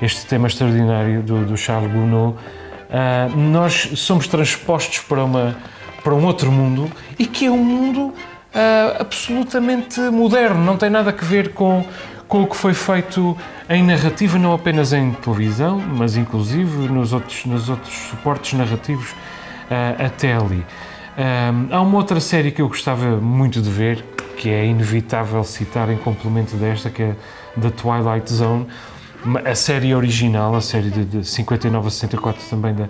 S3: este tema extraordinário do, do Charles Gounod, uh, nós somos transpostos para, uma, para um outro mundo e que é um mundo uh, absolutamente moderno, não tem nada a ver com, com o que foi feito em narrativa, não apenas em televisão, mas inclusive nos outros, nos outros suportes narrativos uh, até ali. há uma outra série que eu gostava muito de ver, que é inevitável citar em complemento desta, que é da Twilight Zone, a série original, a série de, de 59 a 64 também da,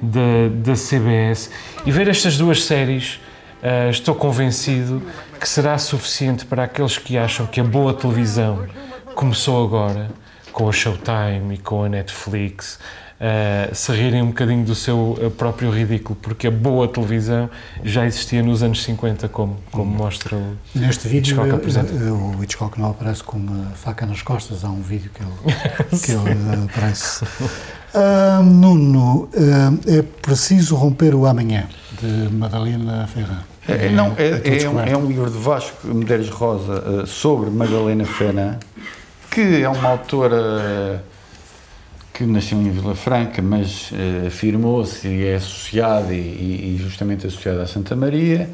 S3: da, da CBS, e ver estas duas séries, uh, estou convencido que será suficiente para aqueles que acham que a boa televisão começou agora, com a Showtime e com a Netflix, uh, se rirem um bocadinho do seu eh, próprio ridículo, porque a boa televisão já existia nos anos 50, como, como mostra o
S1: Neste vídeo, Hitchcock apresenta. o Hitchcock não aparece com uma faca nas costas, há um vídeo que ele, que ele aparece. Uh, Nuno, uh, é preciso romper o amanhã, de Madalena Ferran.
S4: É, é, não, é, é, um, é, um, livro de Vasco Medeiros Rosa uh, sobre Madalena Ferran, que é uma autora que nasceu em Vila Franca, mas uh, afirmou-se e é associada e, e, justamente associada a Santa Maria.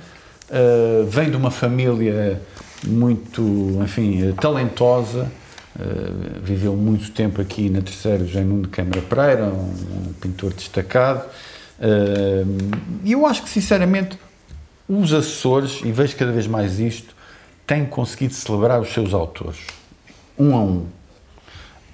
S4: Uh, vem de uma família muito, enfim, talentosa. Uh, viveu muito tempo aqui na Terceira José Nuno de Câmara Pereira, um, um pintor destacado. E eu acho que, sinceramente, os Açores, e vejo cada vez mais isto, têm conseguido celebrar os seus autores, um a um.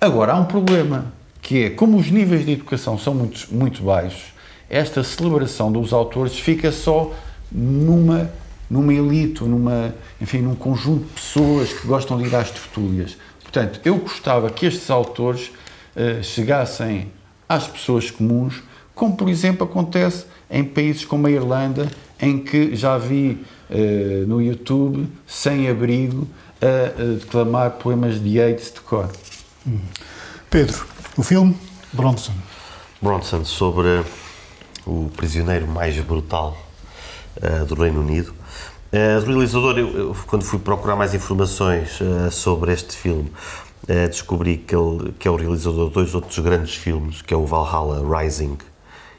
S4: Agora, há um problema que é, como os níveis de educação são muito, muito baixos, esta celebração dos autores fica só numa numa elite, numa, enfim, num conjunto de pessoas que gostam de ir às tertúlias. Portanto, eu gostava que estes autores uh, chegassem às pessoas comuns, como por exemplo acontece em países como a Irlanda, em que já vi uh, no YouTube sem abrigo a, a declamar poemas de Yeats de cor.
S1: Pedro, o filme Bronson.
S2: Bronson sobre o prisioneiro mais brutal uh, do Reino Unido. Uh, do realizador, eu, eu, quando fui procurar mais informações uh, sobre este filme, descobri que ele que é o realizador de dois outros grandes filmes, que é o Valhalla Rising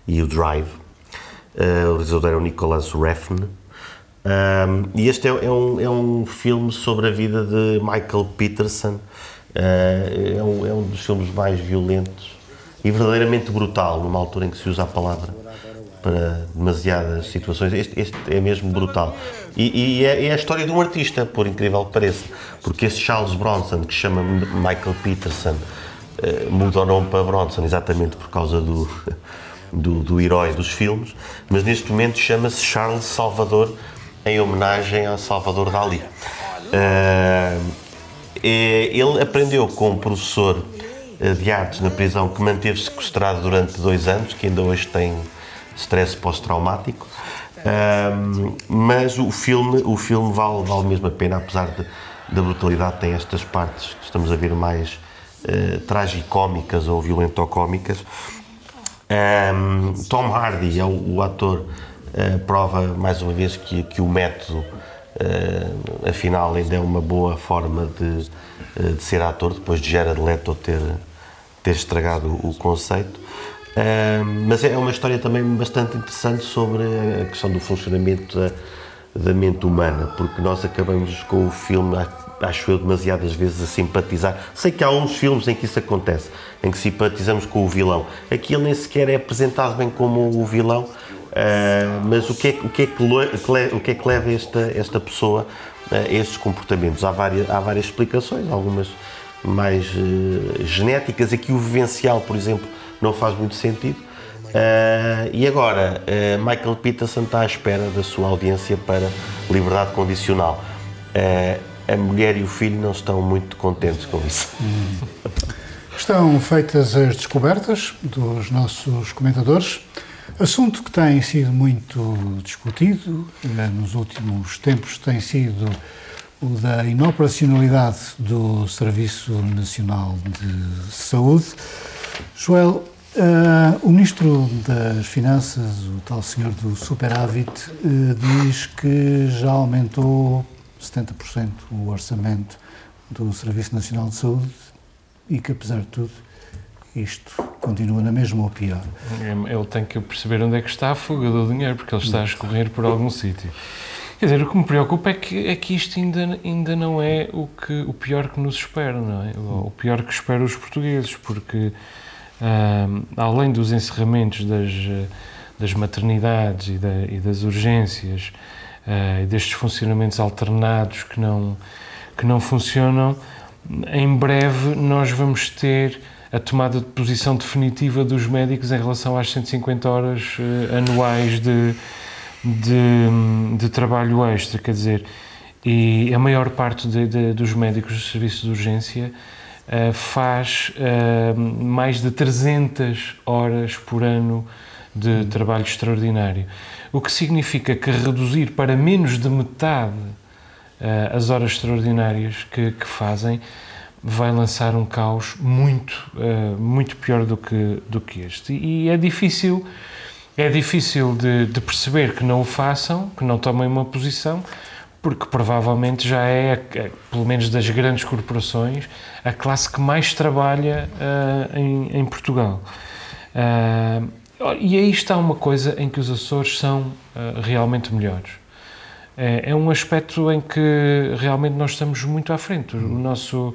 S2: e o Drive. o realizador é o Nicholas Refn. Um, e este é, é, um, é um filme sobre a vida de Michael Peterson. É, um, é um dos filmes mais violentos e verdadeiramente brutal, numa altura em que se usa a palavra para demasiadas situações. Este, este é mesmo brutal. E, e é, é, a história de um artista, por incrível que pareça, porque esse Charles Bronson, que chama Michael Peterson, uh, muda o nome para Bronson exatamente por causa do, do, do herói dos filmes, mas neste momento chama-se Charles Salvador, em homenagem a Salvador Dali. Uh, ele aprendeu com um professor eh, de artes na prisão que manteve sequestrado durante dois anos, que ainda hoje tem stress pós-traumático. Um, mas o filme, o filme vale, vale mesmo a pena, apesar de, da brutalidade, tem estas partes que estamos a ver mais uh, tragicómicas ou violentocómicas. Um, Tom Hardy é o, o ator, uh, prova mais uma vez que, que o método, uh, afinal, ainda é uma boa forma de, de ser ator, depois de Jared Leto ter ter estragado o conceito. Uh, mas é uma história também bastante interessante sobre a questão do funcionamento da, da, mente humana, porque nós acabamos com o filme, acho eu, demasiadas vezes a simpatizar. Sei que há uns filmes em que isso acontece, em que simpatizamos com o vilão. Aqui ele nem sequer é apresentado bem como o vilão, uh, mas o que, é, o, que é que, o que é que leva esta, esta pessoa a estes comportamentos? Há várias, há várias explicações, algumas mais uh, genéticas. Aqui o vivencial, por exemplo, não faz muito sentido. Uh, e agora, Michael Peterson está à espera da sua audiência para liberdade condicional. a mulher e o filho não estão muito contentes com isso.
S1: Estão feitas as descobertas dos nossos comentadores. Assunto que tem sido muito discutido nos últimos tempos tem sido o da inoperacionalidade do Serviço Nacional de Saúde. Joel, uh, o Ministro das Finanças, o tal senhor do superávit, uh, diz que já aumentou 70% o orçamento do Serviço Nacional de Saúde e que, apesar de tudo, isto continua na mesma ou pior.
S3: Ele tem que perceber onde é que está a fuga do dinheiro, porque ele está a escorrer por algum sítio. Quer dizer, o que me preocupa é que, é que isto ainda, ainda não é o, que, o pior que nos espera, não é? O pior que espera os portugueses, porque além dos encerramentos das, das maternidades e, da, e das urgências uh, e destes funcionamentos alternados que não, que não funcionam, em breve nós vamos ter a tomada de posição definitiva dos médicos em relação às 150 horas uh, anuais de de, de trabalho extra, quer dizer, e a maior parte de, de, dos médicos do serviço de urgência uh, faz uh, mais de 300 horas por ano de trabalho extraordinário. O que significa que reduzir para menos de metade as horas extraordinárias que, que, fazem vai lançar um caos muito, muito pior do que, do que este. E, é difícil é difícil de, de, perceber que não o façam, que não tomem uma posição, porque provavelmente já é, é pelo menos das grandes corporações, a classe que mais trabalha uh, em, em, Portugal. Uh, e aí está uma coisa em que os Açores são uh, realmente melhores. É, é, um aspecto em que realmente nós estamos muito à frente. O nosso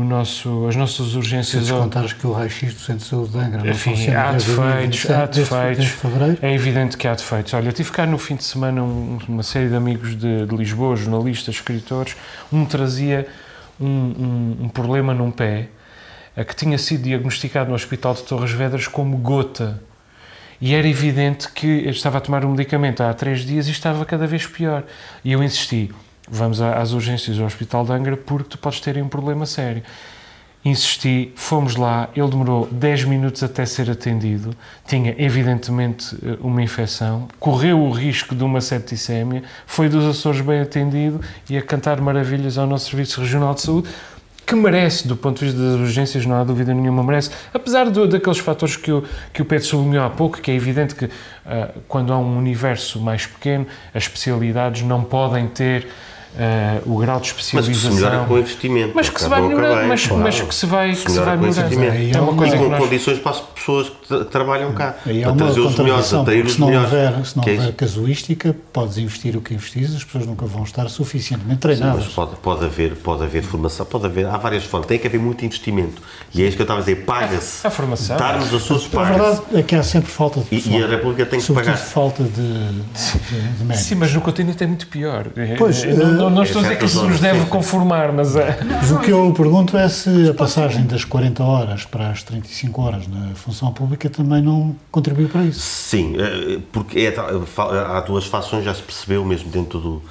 S3: o nosso, as nossas urgências.
S1: Se descontares que o raio-x do Centro de Saúde de Angra
S3: Enfim, há defeitos, há defeitos. É evidente que há defeitos. Olha, eu tive cá no fim de semana um, uma série de amigos de, de, Lisboa, jornalistas, escritores. Um trazia um, um, um problema num pé que tinha sido diagnosticado no Hospital de Torres Vedras como gota E era evidente que eu estava a tomar um medicamento há três dias e estava cada vez pior. E eu insisti, vamos às urgências do Hospital de Angra porque tu podes ter um problema sério. Insisti, fomos lá, ele demorou 10 minutos até ser atendido, tinha evidentemente eh, uma infecção, correu o risco de uma septicémia, foi dos Açores bem atendido e a cantar maravilhas ao nosso Serviço Regional de Saúde, que merece, do ponto de vista das urgências, não há dúvida nenhuma, merece, apesar do, daqueles fatores que o, que o Pedro sublinhou há pouco, que é evidente que uh, quando há um universo mais pequeno, as especialidades não podem ter uh, o grau de especialização.
S2: Mas que se melhora com o investimento.
S3: Mas que se vai melhorar, mas, claro. mas, que se vai,
S2: se
S3: que se vai melhorar.
S2: É uma coisa e com nós... condições para as pessoas que trabalham cá.
S1: Aí uma trazer os melhores, atrair os se não melhores. Houver, se não é houver é casuística, podes investir o que investires, as pessoas nunca vão estar suficientemente treinadas. Sim,
S2: mas pode, pode, haver, pode haver formação, pode haver, há várias formas, tem que haver muito investimento. E é isso que eu estava a dizer, paga-se.
S3: A formação.
S2: Dar-nos Açores paga
S1: A verdade é que há sempre falta de
S2: pessoal. E, e a República tem que pagar.
S1: falta de, de, de médicos.
S3: Sim, mas no continente é muito pior.
S1: Pois,
S3: não, não, não estou a dizer que isso nos deve conformar, mas é.
S1: Mas o que eu pergunto é se a passagem das 40 horas para as 35 horas na função pública também não contribuiu para isso.
S2: Sim, eh, porque é, há duas fações, já se percebeu mesmo dentro do,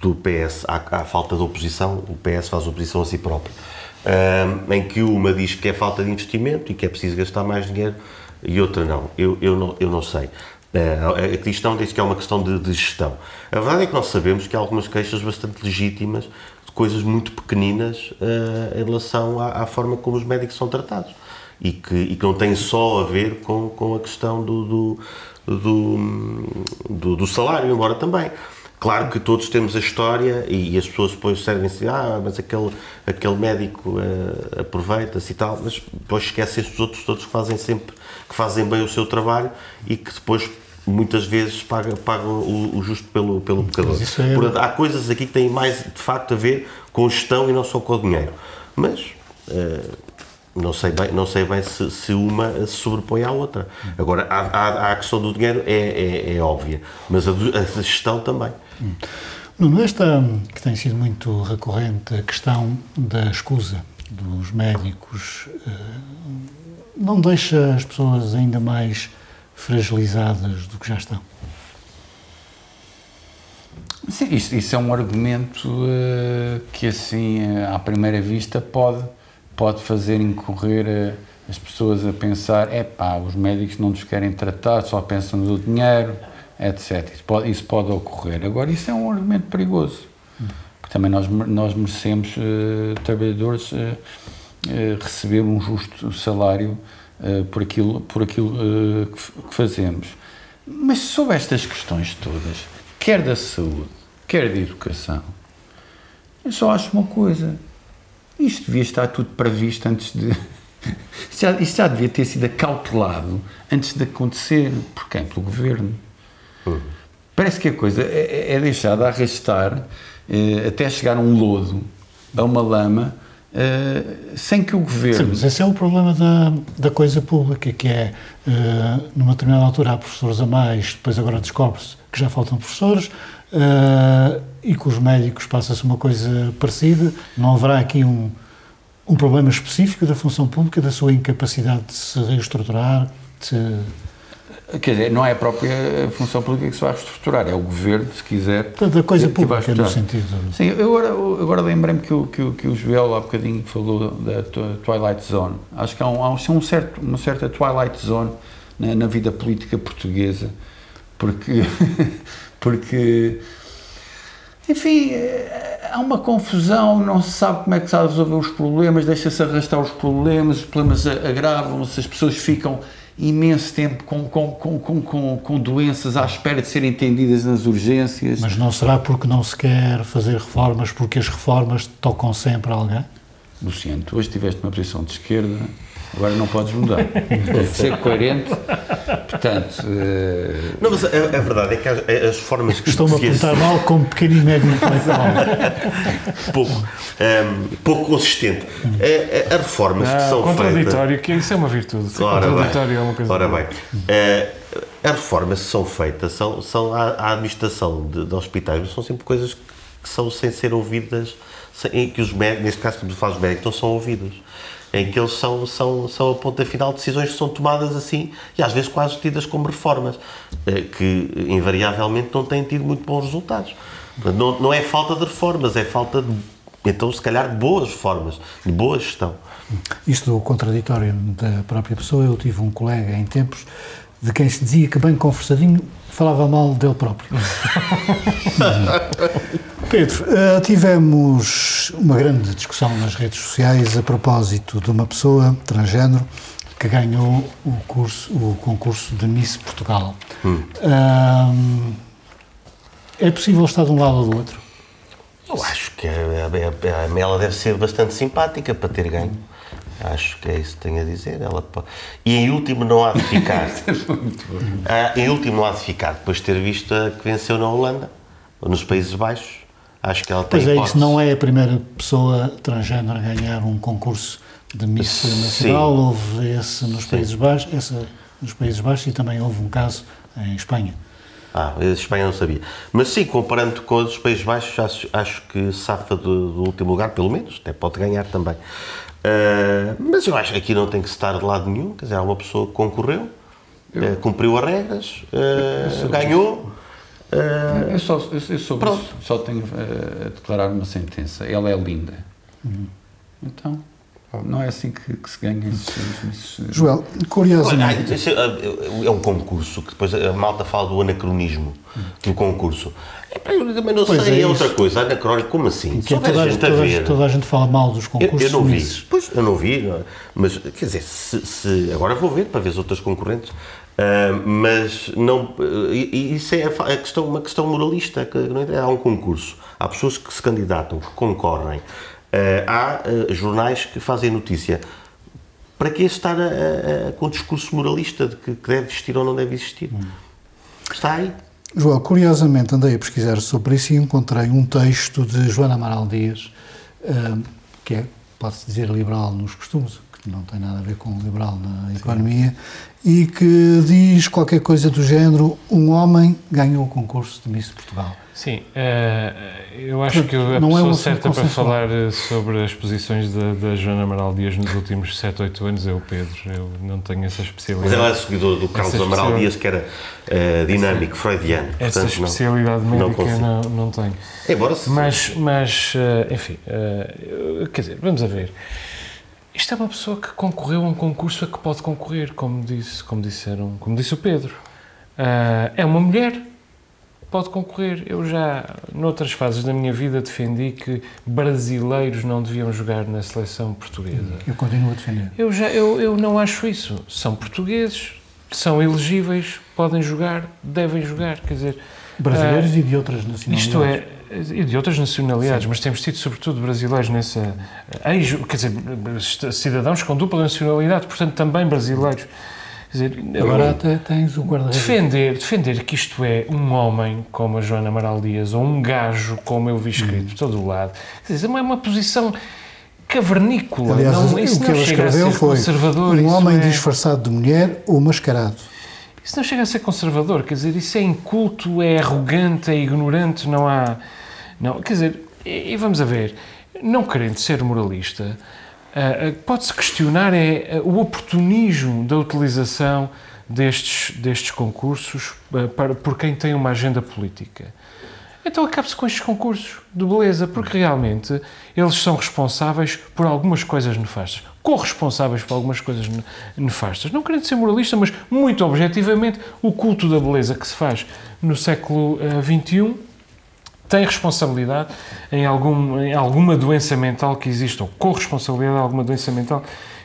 S2: do PS, há, há falta de oposição, o PS faz oposição a si próprio. Um, em que uma diz que é falta de investimento e que é preciso gastar mais dinheiro e outra não. Eu, eu, não, eu não sei. A questão diz que é uma questão de, de, gestão. A verdade é que nós sabemos que há algumas queixas bastante legítimas de coisas muito pequeninas uh, em relação à, à, forma como os médicos são tratados e que, e que não tem só a ver com, com a questão do, do, do, do, do salário, embora também. Claro que todos temos a história e, as pessoas depois servem-se, ah, mas aquele, aquele médico uh, aproveita-se e tal, mas depois esquecem-se dos outros todos que fazem sempre, que fazem bem o seu trabalho e que depois muitas vezes pagam, pagam o, o, justo pelo, pelo pecador. É... Portanto, há coisas aqui que têm mais de facto a ver com gestão e não só com o dinheiro. Mas uh, não sei bem, não sei bem se, se, uma se sobrepõe à outra. Agora, a, a, a questão do dinheiro é, é, é óbvia, mas a, a gestão também.
S1: Nuno, esta que tem sido muito recorrente, a questão da escusa dos médicos, eh, não deixa as pessoas ainda mais fragilizadas do que já estão?
S4: Sim, isso, isso é um argumento uh, que, assim, uh, à primeira vista, pode, pode fazer incorrer uh, as pessoas a pensar: é pá, os médicos não nos querem tratar, só pensam no dinheiro etc. Isso pode, isso pode ocorrer. Agora, isso é um argumento perigoso. Porque também nós, nós merecemos, uh, trabalhadores, uh, receber um justo salário por aquilo, por aquilo que, que fazemos. Mas sobre estas questões todas, quer da saúde, quer da educação, eu só acho uma coisa. Isto devia estar tudo previsto antes de. Isto já, isto já devia ter sido acautelado antes de acontecer. Por quem? Pelo governo. Parece que a coisa é, é, é deixada a arrastar eh, até chegar a um lodo, a uma lama, eh, sem que o governo.
S1: Sim, mas esse é o problema da, da coisa pública, que é, eh, numa determinada altura há professores a mais, depois agora descobre-se que já faltam professores, eh, e com os médicos passa-se uma coisa parecida. Não haverá aqui um, um problema específico da função pública, da sua incapacidade de se reestruturar, de se
S4: Quer dizer, não é a própria função pública que se vai reestruturar, é o governo, se quiser.
S1: Portanto, a coisa pública, no sentido.
S4: Sim, eu agora, agora lembrei-me que, o, que, o, que o Joel há bocadinho falou da Twilight Zone. Acho que há, um, há um certo, uma certa Twilight Zone na, na vida política portuguesa, porque. porque enfim, há uma confusão, não se sabe como é que se resolver os problemas, deixa-se arrastar os problemas, os problemas agravam-se, as pessoas ficam imenso tempo com, com, com, com, com doenças à espera de serem entendidas nas urgências.
S1: Mas não será porque não se quer fazer reformas, porque as reformas tocam sempre a alguém?
S4: Luciano, tu hoje estiveste numa posição de esquerda, agora não podes mudar. Tens de ser coerente. Portanto. Uh...
S2: Não, mas a, a, verdade é que as, as formas que.
S1: Estou-me a apontar mal como pequeno e médio
S2: pouco. Um, ehm, pouco consistente. A, a, reformas que são
S3: feitas. Contraditório, que isso é uma virtude.
S2: Ora contraditório bem. é uma coisa. Ora bem. Uh, as reformas que são feitas são, são a, a administração de, de hospitais, são sempre coisas que são sem ser ouvidas, sem, que os médicos, neste caso, a falar dos médicos, não são ouvidos. Em que eles são, são, são a ponta final de decisões que são tomadas assim e às vezes quase tidas como reformas, eh, que invariavelmente não têm tido muito bons resultados. Não, não é falta de reformas, é falta de, então se calhar, de boas reformas, de boa gestão.
S1: Isto do contraditório da própria pessoa, eu tive um colega em tempos de quem se dizia que bem conversadinho falava mal dele próprio. Pedro, uh, tivemos uma grande discussão nas redes sociais a propósito de uma pessoa transgênero que ganhou o, curso, o concurso de Miss Portugal. Hum. Uh, é possível estar de um lado ou do outro?
S2: Eu acho que a, a, a Mela deve ser bastante simpática para ter ganho. Acho que é isso que tenho a dizer. Ela... E em último não há de ficar. ah, em último não há de ficar, depois de ter visto a que venceu na Holanda, ou nos Países Baixos. Acho que ela tem
S1: Pois é, isso não é a primeira pessoa transgênero a ganhar um concurso de Miss Nacional. Houve esse nos Sim. Países Baixos, esse nos Países Baixos e também houve um caso em Espanha.
S2: Ah, a Espanha não sabia. Mas sim, comparando com os Países Baixos, acho, acho que safa do, do, último lugar, pelo menos, até pode ganhar também. Uh, mas eu acho que aqui não tem que estar de lado nenhum, quer dizer, há uma pessoa que concorreu, eu, uh, cumpriu as regras, uh, ganhou.
S4: eu só, eu, eu sobre isso, só tenho a declarar uma sentença. Ela é linda. Uhum. Então. Não é assim que, que se ganha esses,
S1: Joel, curiosamente.
S2: Olha, é um concurso que depois a malta fala do anacronismo do concurso. Eu também não pois sei, é, é outra coisa. Anacrónico, como assim?
S1: Que toda, a gente, toda, a ver. toda a gente fala mal dos concursos.
S2: Eu, eu não vi. Pois, eu não vi. Mas, quer dizer, se, se, agora vou ver para ver as outras concorrentes. Uh, mas não. Uh, isso é a questão, uma questão moralista. Que, não é, há um concurso. Há pessoas que se candidatam, que concorrem. Uh, há jornais que fazem notícia. Para que estar a, a, com um discurso moralista de que, que, deve existir ou não deve existir? Hum. Está aí.
S1: João, curiosamente andei a pesquisar sobre isso e encontrei um texto de Joana Amaral Dias, uh, que é, pode-se dizer, liberal nos costumes, não tem nada a ver com liberal na Sim. economia, e que diz qualquer coisa do género: um homem ganhou o concurso de Miss Portugal.
S3: Sim, uh, eu acho que a não é pessoa é certa para falar eh, sobre as posições da, da Joana Amaral Dias nos últimos 7, 8 anos é o Pedro. Eu não tenho essa especialidade.
S2: Mas ela é seguidor do Carlos Amaral Dias, que era uh, dinâmico, Sim. freudiano.
S3: Essa portanto, especialidade não, médica não, não, não tenho.
S2: Embora se...
S3: Mas, mas uh, enfim, quer dizer, vamos a ver. Isto é uma pessoa que concorreu a um concurso a que pode concorrer, como disse, como disseram, como disse o Pedro. é uma mulher pode concorrer. Eu já, noutras fases da minha vida, defendi que brasileiros não deviam jogar na seleção portuguesa.
S1: Eu continuo a defender.
S3: Eu, já, eu, eu não acho isso. São portugueses, são elegíveis, podem jogar, devem jogar. Quer dizer.
S1: Brasileiros uh, e de outras nacionalidades.
S3: Isto é, e de outras nacionalidades, Sim. mas temos tido sobretudo brasileiros nessa. Ex, quer dizer, cidadãos com dupla nacionalidade, portanto também brasileiros.
S1: Quer dizer, Agora até tens o guarda
S3: defender, defender que isto é um homem como a Joana Amaral Dias ou um gajo como eu vi escrito hum. todo o lado, quer dizer, é uma posição cavernícola.
S1: Aliás, não, o que ela escreveu foi um homem é... disfarçado de mulher ou mascarado.
S3: Isso não chega a ser conservador, quer dizer, isso é inculto, é arrogante, é ignorante, não há... Não, quer dizer, e, vamos a ver, não querendo ser moralista, Uh, Pode-se questionar é o oportunismo da utilização destes, destes concursos para, por quem tem uma agenda política. Então acabe-se com estes concursos de beleza, porque realmente eles são responsáveis por algumas coisas nefastas, corresponsáveis por algumas coisas nefastas. Não querendo ser moralista, mas muito objetivamente, o culto da beleza que se faz no século XXI tem responsabilidade em, algum, em alguma doença mental que existe, ou corresponsabilidade em alguma doença mental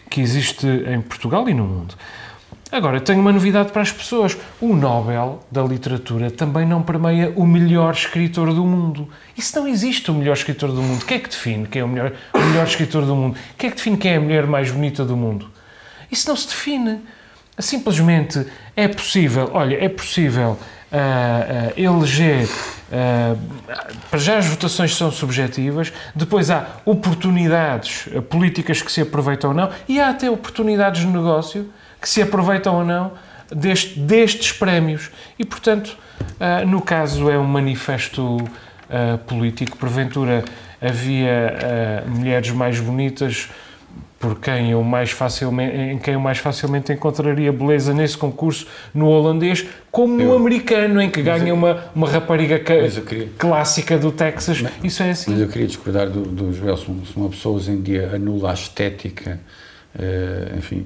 S3: que existe em Portugal e no mundo. Agora, tenho uma novidade para as pessoas. O Nobel da Literatura também não permeia o melhor escritor do mundo. Isso não existe o melhor escritor do mundo. Quem é que define quem é o melhor, o melhor escritor do mundo? Quem é que define quem é a mulher mais bonita do mundo? Isso não se define. Simplesmente é possível, olha, é possível uh, uh, eleger Uh, para já as votações são subjetivas, depois há oportunidades políticas que se aproveitam ou não, e há até oportunidades de negócio que se aproveitam ou não deste, destes prémios. E, portanto, uh, no caso é um manifesto uh, político, porventura havia mulheres mais bonitas por quem eu mais facilmente, em quem eu mais facilmente encontraria beleza nesse concurso no holandês, como no
S4: Eu-
S3: americano, em que ganha uma, uma rapariga
S4: Mas queria-
S3: clássica do Texas. Isso é assim.
S4: Mas eu queria discordar do, do Joel, se um- uma pessoa hoje em dia anula a estética, eh, enfim,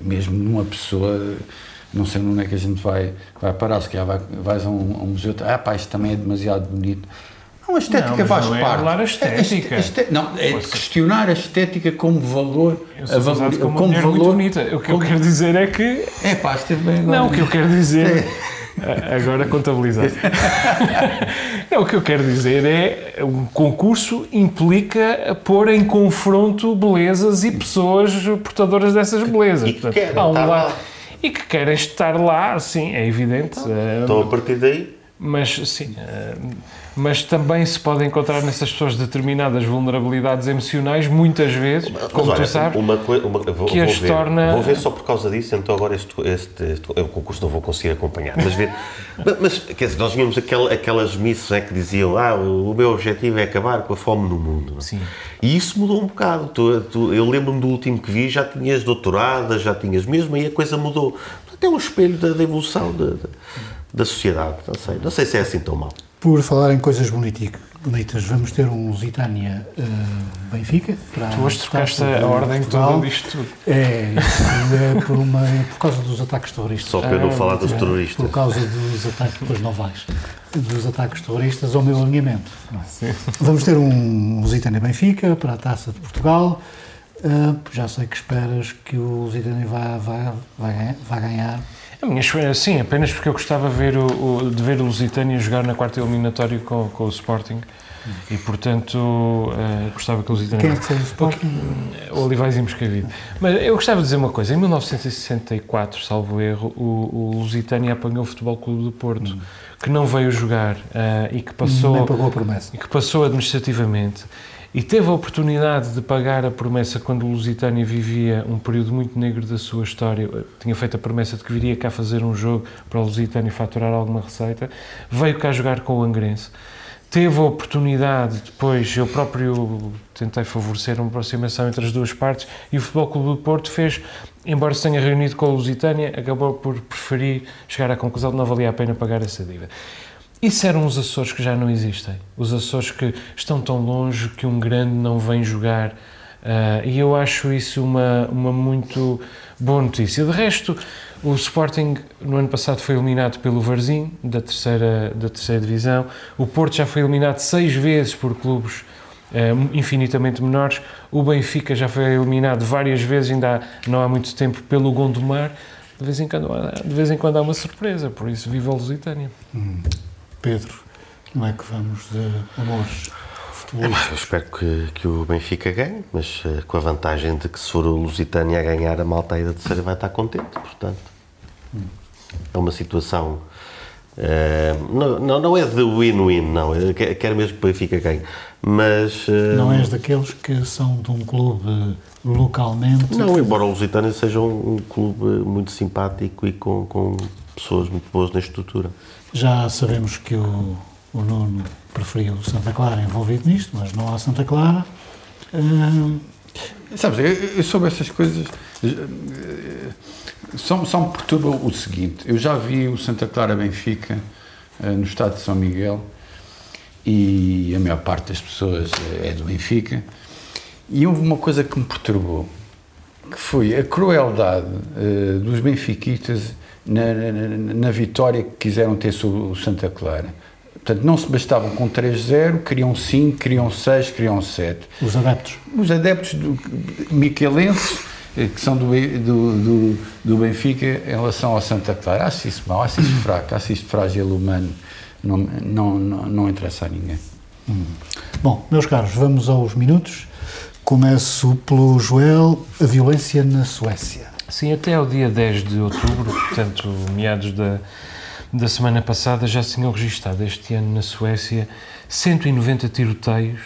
S4: mesmo numa pessoa, não sei onde é que a gente vai, vai parar, se calhar vai, vais a um, a um museu, ah pá, isto também é demasiado bonito. Não, a estética
S3: Não,
S4: faz
S3: não é
S4: parte.
S3: a estética.
S4: A este- não, é questionar a estética como valor. A valor-
S3: casado com uma mulher muito bonita. O que eu
S4: como-
S3: quero dizer é que
S4: É pá, esteve bem agora.
S3: Não, o que eu quero dizer. Agora contabilizar. Não, o que eu quero dizer é um concurso implica pôr em confronto belezas e pessoas portadoras dessas belezas.
S2: E que querem
S3: um
S2: estar lá.
S3: E que querem estar lá, sim, é evidente.
S2: Então, a partir daí,
S3: mas sim, eh, mas também se pode encontrar nessas pessoas determinadas vulnerabilidades emocionais, muitas vezes, como
S2: Mas olha,
S3: tu sabes.
S2: uma uma, vou,
S3: que
S2: vou
S3: as
S2: ver,
S3: torna-
S2: Vou ver só por causa disso, então agora este, este, este eu, o concurso não vou conseguir acompanhar. Mas, ver, mas, mas, quer dizer, nós tínhamos aquel, aquelas missas né, que diziam ah, o, meu objetivo é acabar com a fome no mundo.
S3: Sim.
S2: E isso mudou um bocado. Tu, tu- eu lembro-me do último que vi, já tinhas doutorada, já tinhas mesmo, aí a coisa mudou. Portanto, é um espelho da, da evolução da, da, da sociedade. Não sei, não sei se é assim tão mal.
S1: Por falar em coisas boniti- bonitas, vamos ter um Lusitânia eh, Benfica. Para
S3: Tu hoje trocaste
S1: Taça
S3: a
S1: de
S3: ordem
S1: Portugal.
S3: toda disto tudo.
S1: É, isso é por, uma, é por causa dos ataques terroristas.
S2: Só para eu não
S3: Ah,
S2: falar dos
S1: É,
S2: terroristas.
S1: Por causa dos ataques, depois não vais, dos ataques terroristas ao meu alinhamento. é? Vamos ter um Lusitânia Benfica para a Taça de Portugal. Ah, já sei que esperas que o Lusitânia vai, vai, vai, ganhar- vai ganhar.
S3: A minha sim, apenas porque eu gostava ver o, o- de ver o Lusitânia jogar na quarta eliminatória com, com o Sporting e, portanto, eh, gostava que o Lusitânia...
S1: Quem é que seja o
S3: Olivais e Moscavide. Mas eu gostava de dizer uma coisa. Em 1964, salvo erro, o, o Lusitânia apanhou o Futebol Clube do Porto, que não veio jogar eh, e que passou...
S1: Nem pagou a promessa.
S3: e que passou administrativamente e teve a oportunidade de pagar a promessa quando o Lusitânia vivia um período muito negro da sua história, tinha feito a promessa de que viria cá fazer um jogo para o Lusitânia faturar alguma receita, veio cá jogar com o Angrense. Teve a oportunidade, depois eu próprio tentei favorecer uma aproximação entre as duas partes e o Futebol Clube do Porto fez, embora se tenha reunido com o Lusitânia, acabou por preferir chegar à conclusão de não valia a pena pagar essa dívida. Isso eram os Açores que já não existem. Os Açores que estão tão longe que um grande não vem jogar. Ah, e eu acho isso uma, uma muito boa notícia. De resto, o Sporting no ano passado foi eliminado pelo Varzim, da terceira, da terceira divisão. O Porto já foi eliminado seis vezes por clubes eh, infinitamente menores. O Benfica já foi eliminado várias vezes, ainda há- não há muito tempo, pelo Gondomar. De vez, em quando, há- de vez em quando há uma surpresa, por isso viva a Lusitânia.
S1: Pedro, não é que vamos de amores futebol?
S2: Eu espero que, que o Benfica ganhe, mas eh, com a vantagem de que se for o Lusitânia a ganhar, a malta aí da terceira vai estar contente, portanto. É uma situação... eh, não, não, não é de win-win, não. Eu que- quero mesmo que o Benfica ganhe. Mas... eh,
S1: Não és daqueles que são de um clube localmente.
S2: Não, embora o Lusitânia seja um, um clube muito simpático e com, com pessoas muito boas na estrutura.
S1: Já sabemos que o, o Nuno preferiu Santa Clara envolvido nisto, mas não há Santa Clara.
S4: Sabes, eu, eu sobre essas coisas eh, só, só me perturba o seguinte: eu já vi o Santa Clara Benfica eh, no estado de São Miguel e a maior parte das pessoas é do Benfica. E houve uma coisa que me perturbou, que foi a crueldade eh, dos benfiquistas na- na- na vitória que quiseram ter sobre o Santa Clara. Portanto, não se bastavam com 3-0, queriam 5, queriam 6, queriam 7
S1: os adeptos.
S4: os adeptos do miquelenses eh, que são do, do, do, do Benfica em relação ao Santa Clara. Acho isso mau, acho isso fraco, acho isto frágil humano. Não, não, não, não interessa a ninguém.
S1: Bom, meus caros, vamos aos minutos. Começo pelo Joel, a violência na Suécia.
S3: Sim, até ao dia 10 de outubro, portanto, meados da, da semana passada, já se tinham registado este ano na Suécia 190 tiroteios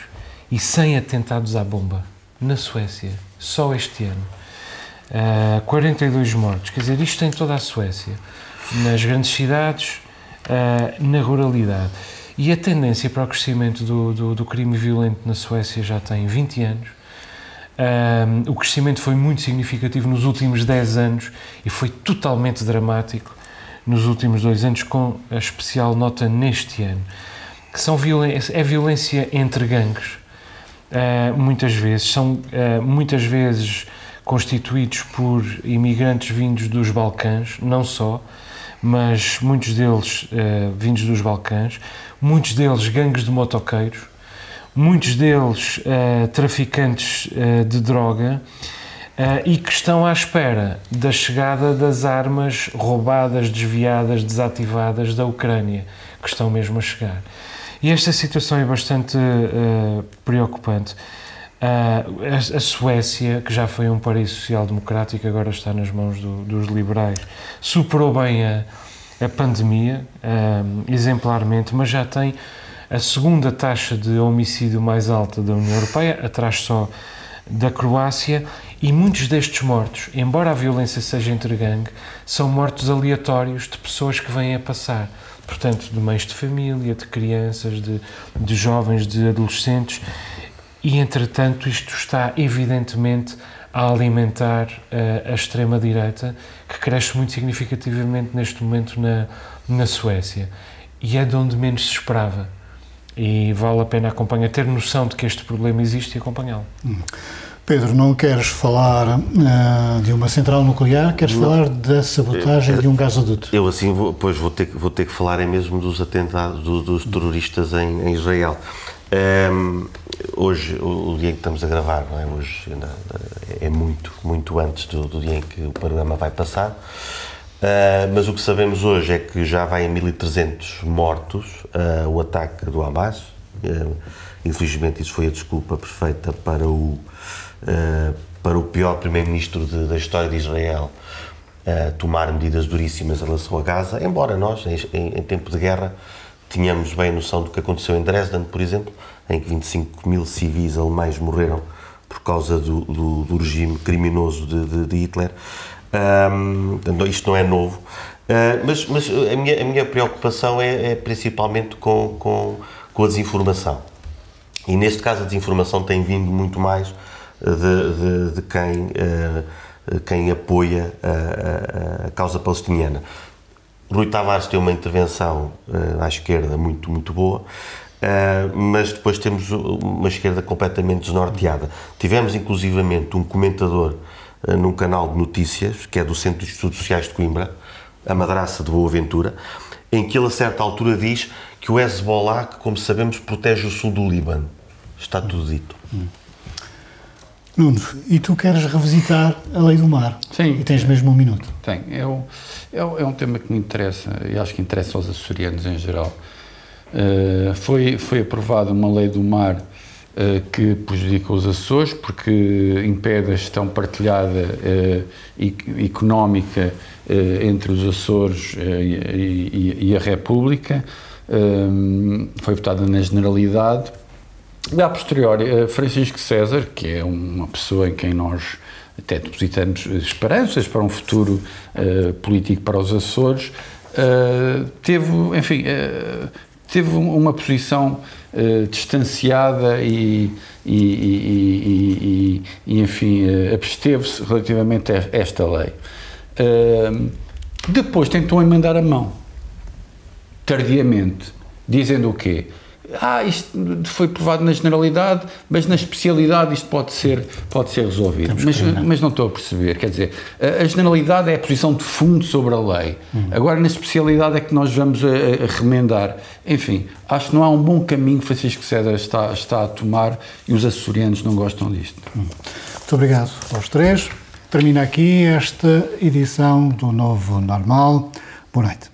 S3: e 100 atentados à bomba. Na Suécia, só este ano. Ah, 42 mortos, quer dizer, isto em toda a Suécia, nas grandes cidades, ah, na ruralidade. E a tendência para o crescimento do, do, do crime violento na Suécia já tem 20 anos. Um, o crescimento foi muito significativo nos últimos 10 anos e foi totalmente dramático nos últimos dois anos, com a especial nota neste ano, que são violência, é violência entre gangues, uh, muitas vezes, são uh, muitas vezes constituídos por imigrantes vindos dos Balcãs, não só, mas muitos deles uh, vindos dos Balcãs, muitos deles gangues de motoqueiros, muitos deles traficantes de droga e que estão à espera da chegada das armas roubadas, desviadas, desativadas da Ucrânia, que estão mesmo a chegar. E esta situação é bastante preocupante. Uh, a, Suécia, que já foi um país social-democrático, agora está nas mãos do, dos liberais, superou bem a, a pandemia, exemplarmente, mas já tem a segunda taxa de homicídio mais alta da União Europeia, atrás só da Croácia, e muitos destes mortos, embora a violência seja entre gangue, são mortos aleatórios de pessoas que vêm a passar. Portanto, de mães de família, de crianças, de, de jovens, de adolescentes e, entretanto, isto está evidentemente a alimentar uh, a extrema-direita, que cresce muito significativamente neste momento na, na Suécia. E é de onde menos se esperava. E vale a pena acompanhar, ter noção de que este problema existe e acompanhá-lo.
S1: Hum. Pedro, não queres falar uh, de uma central nuclear, queres não. falar da sabotagem de um gasoduto?
S2: Eu assim, vou, pois vou ter, vou ter que falar é mesmo dos atentados do, dos terroristas em, em Israel. Um, ehm, hoje, o, o, dia em que estamos a gravar, não é? Hoje ainda, é muito, muito antes do, do, dia em que o programa vai passar. Uh, mas o que sabemos hoje é que já vai em 1.300 mortos uh, o ataque do Hamas. Infelizmente, isso foi a desculpa perfeita para o, para o pior primeiro-ministro da história de Israel tomar medidas duríssimas em relação a Gaza, embora nós, em, em, em tempo de guerra, tínhamos bem noção do que aconteceu em Dresden, por exemplo, em que 25 mil civis alemães morreram por causa do, do, do regime criminoso de, de, de Hitler. Um, isto não é novo. Uh, mas, mas a, minha, a minha preocupação é, é principalmente com, com, com, a desinformação. E neste caso a desinformação tem vindo muito mais de, de, de quem, uh, quem apoia a, a, a causa palestiniana. Rui Tavares tem uma intervenção uh, à esquerda muito, muito boa, uh, mas depois temos uma esquerda completamente desnorteada. Tivemos inclusivamente um comentador num canal de notícias, que é do Centro de Estudos Sociais de Coimbra, a madraça de Boa Ventura, em que ele a certa altura diz que o Hezbollah, que como sabemos, protege o sul do Líbano. Está tudo dito. Hum.
S1: Nuno, e tu queres revisitar a lei do mar?
S4: Sim.
S1: E tens mesmo um minuto.
S4: Tem. É, é, é um tema que me interessa e acho que interessa aos açorianos em geral. Uh, foi, foi aprovada uma lei do mar uh, que prejudica os Açores porque impede a gestão partilhada uh, e, económica entre os Açores e, e, e, a República. foi votada na Generalidade a posteriori, eh, Francisco César, que é uma pessoa em quem nós até depositamos esperanças para um futuro uh, político para os Açores, uh, teve, enfim, uh, teve uma posição distanciada e, e, e, e enfim, absteve-se relativamente a esta lei. depois tentou emendar a mão, tardiamente, dizendo o quê? Ah, isto foi provado na generalidade, mas na especialidade isto pode ser, pode ser resolvido. Mas, não. mas não estou a perceber, quer dizer, a, a, generalidade é a posição de fundo sobre a lei. Hum. Agora, na especialidade é que nós vamos a, a, remendar. Enfim, acho que não há um bom caminho que Francisco César está, está a tomar e os açorianos não gostam disto.
S1: Hum. Muito obrigado aos três. Termina aqui esta edição do Novo Normal. Boa noite.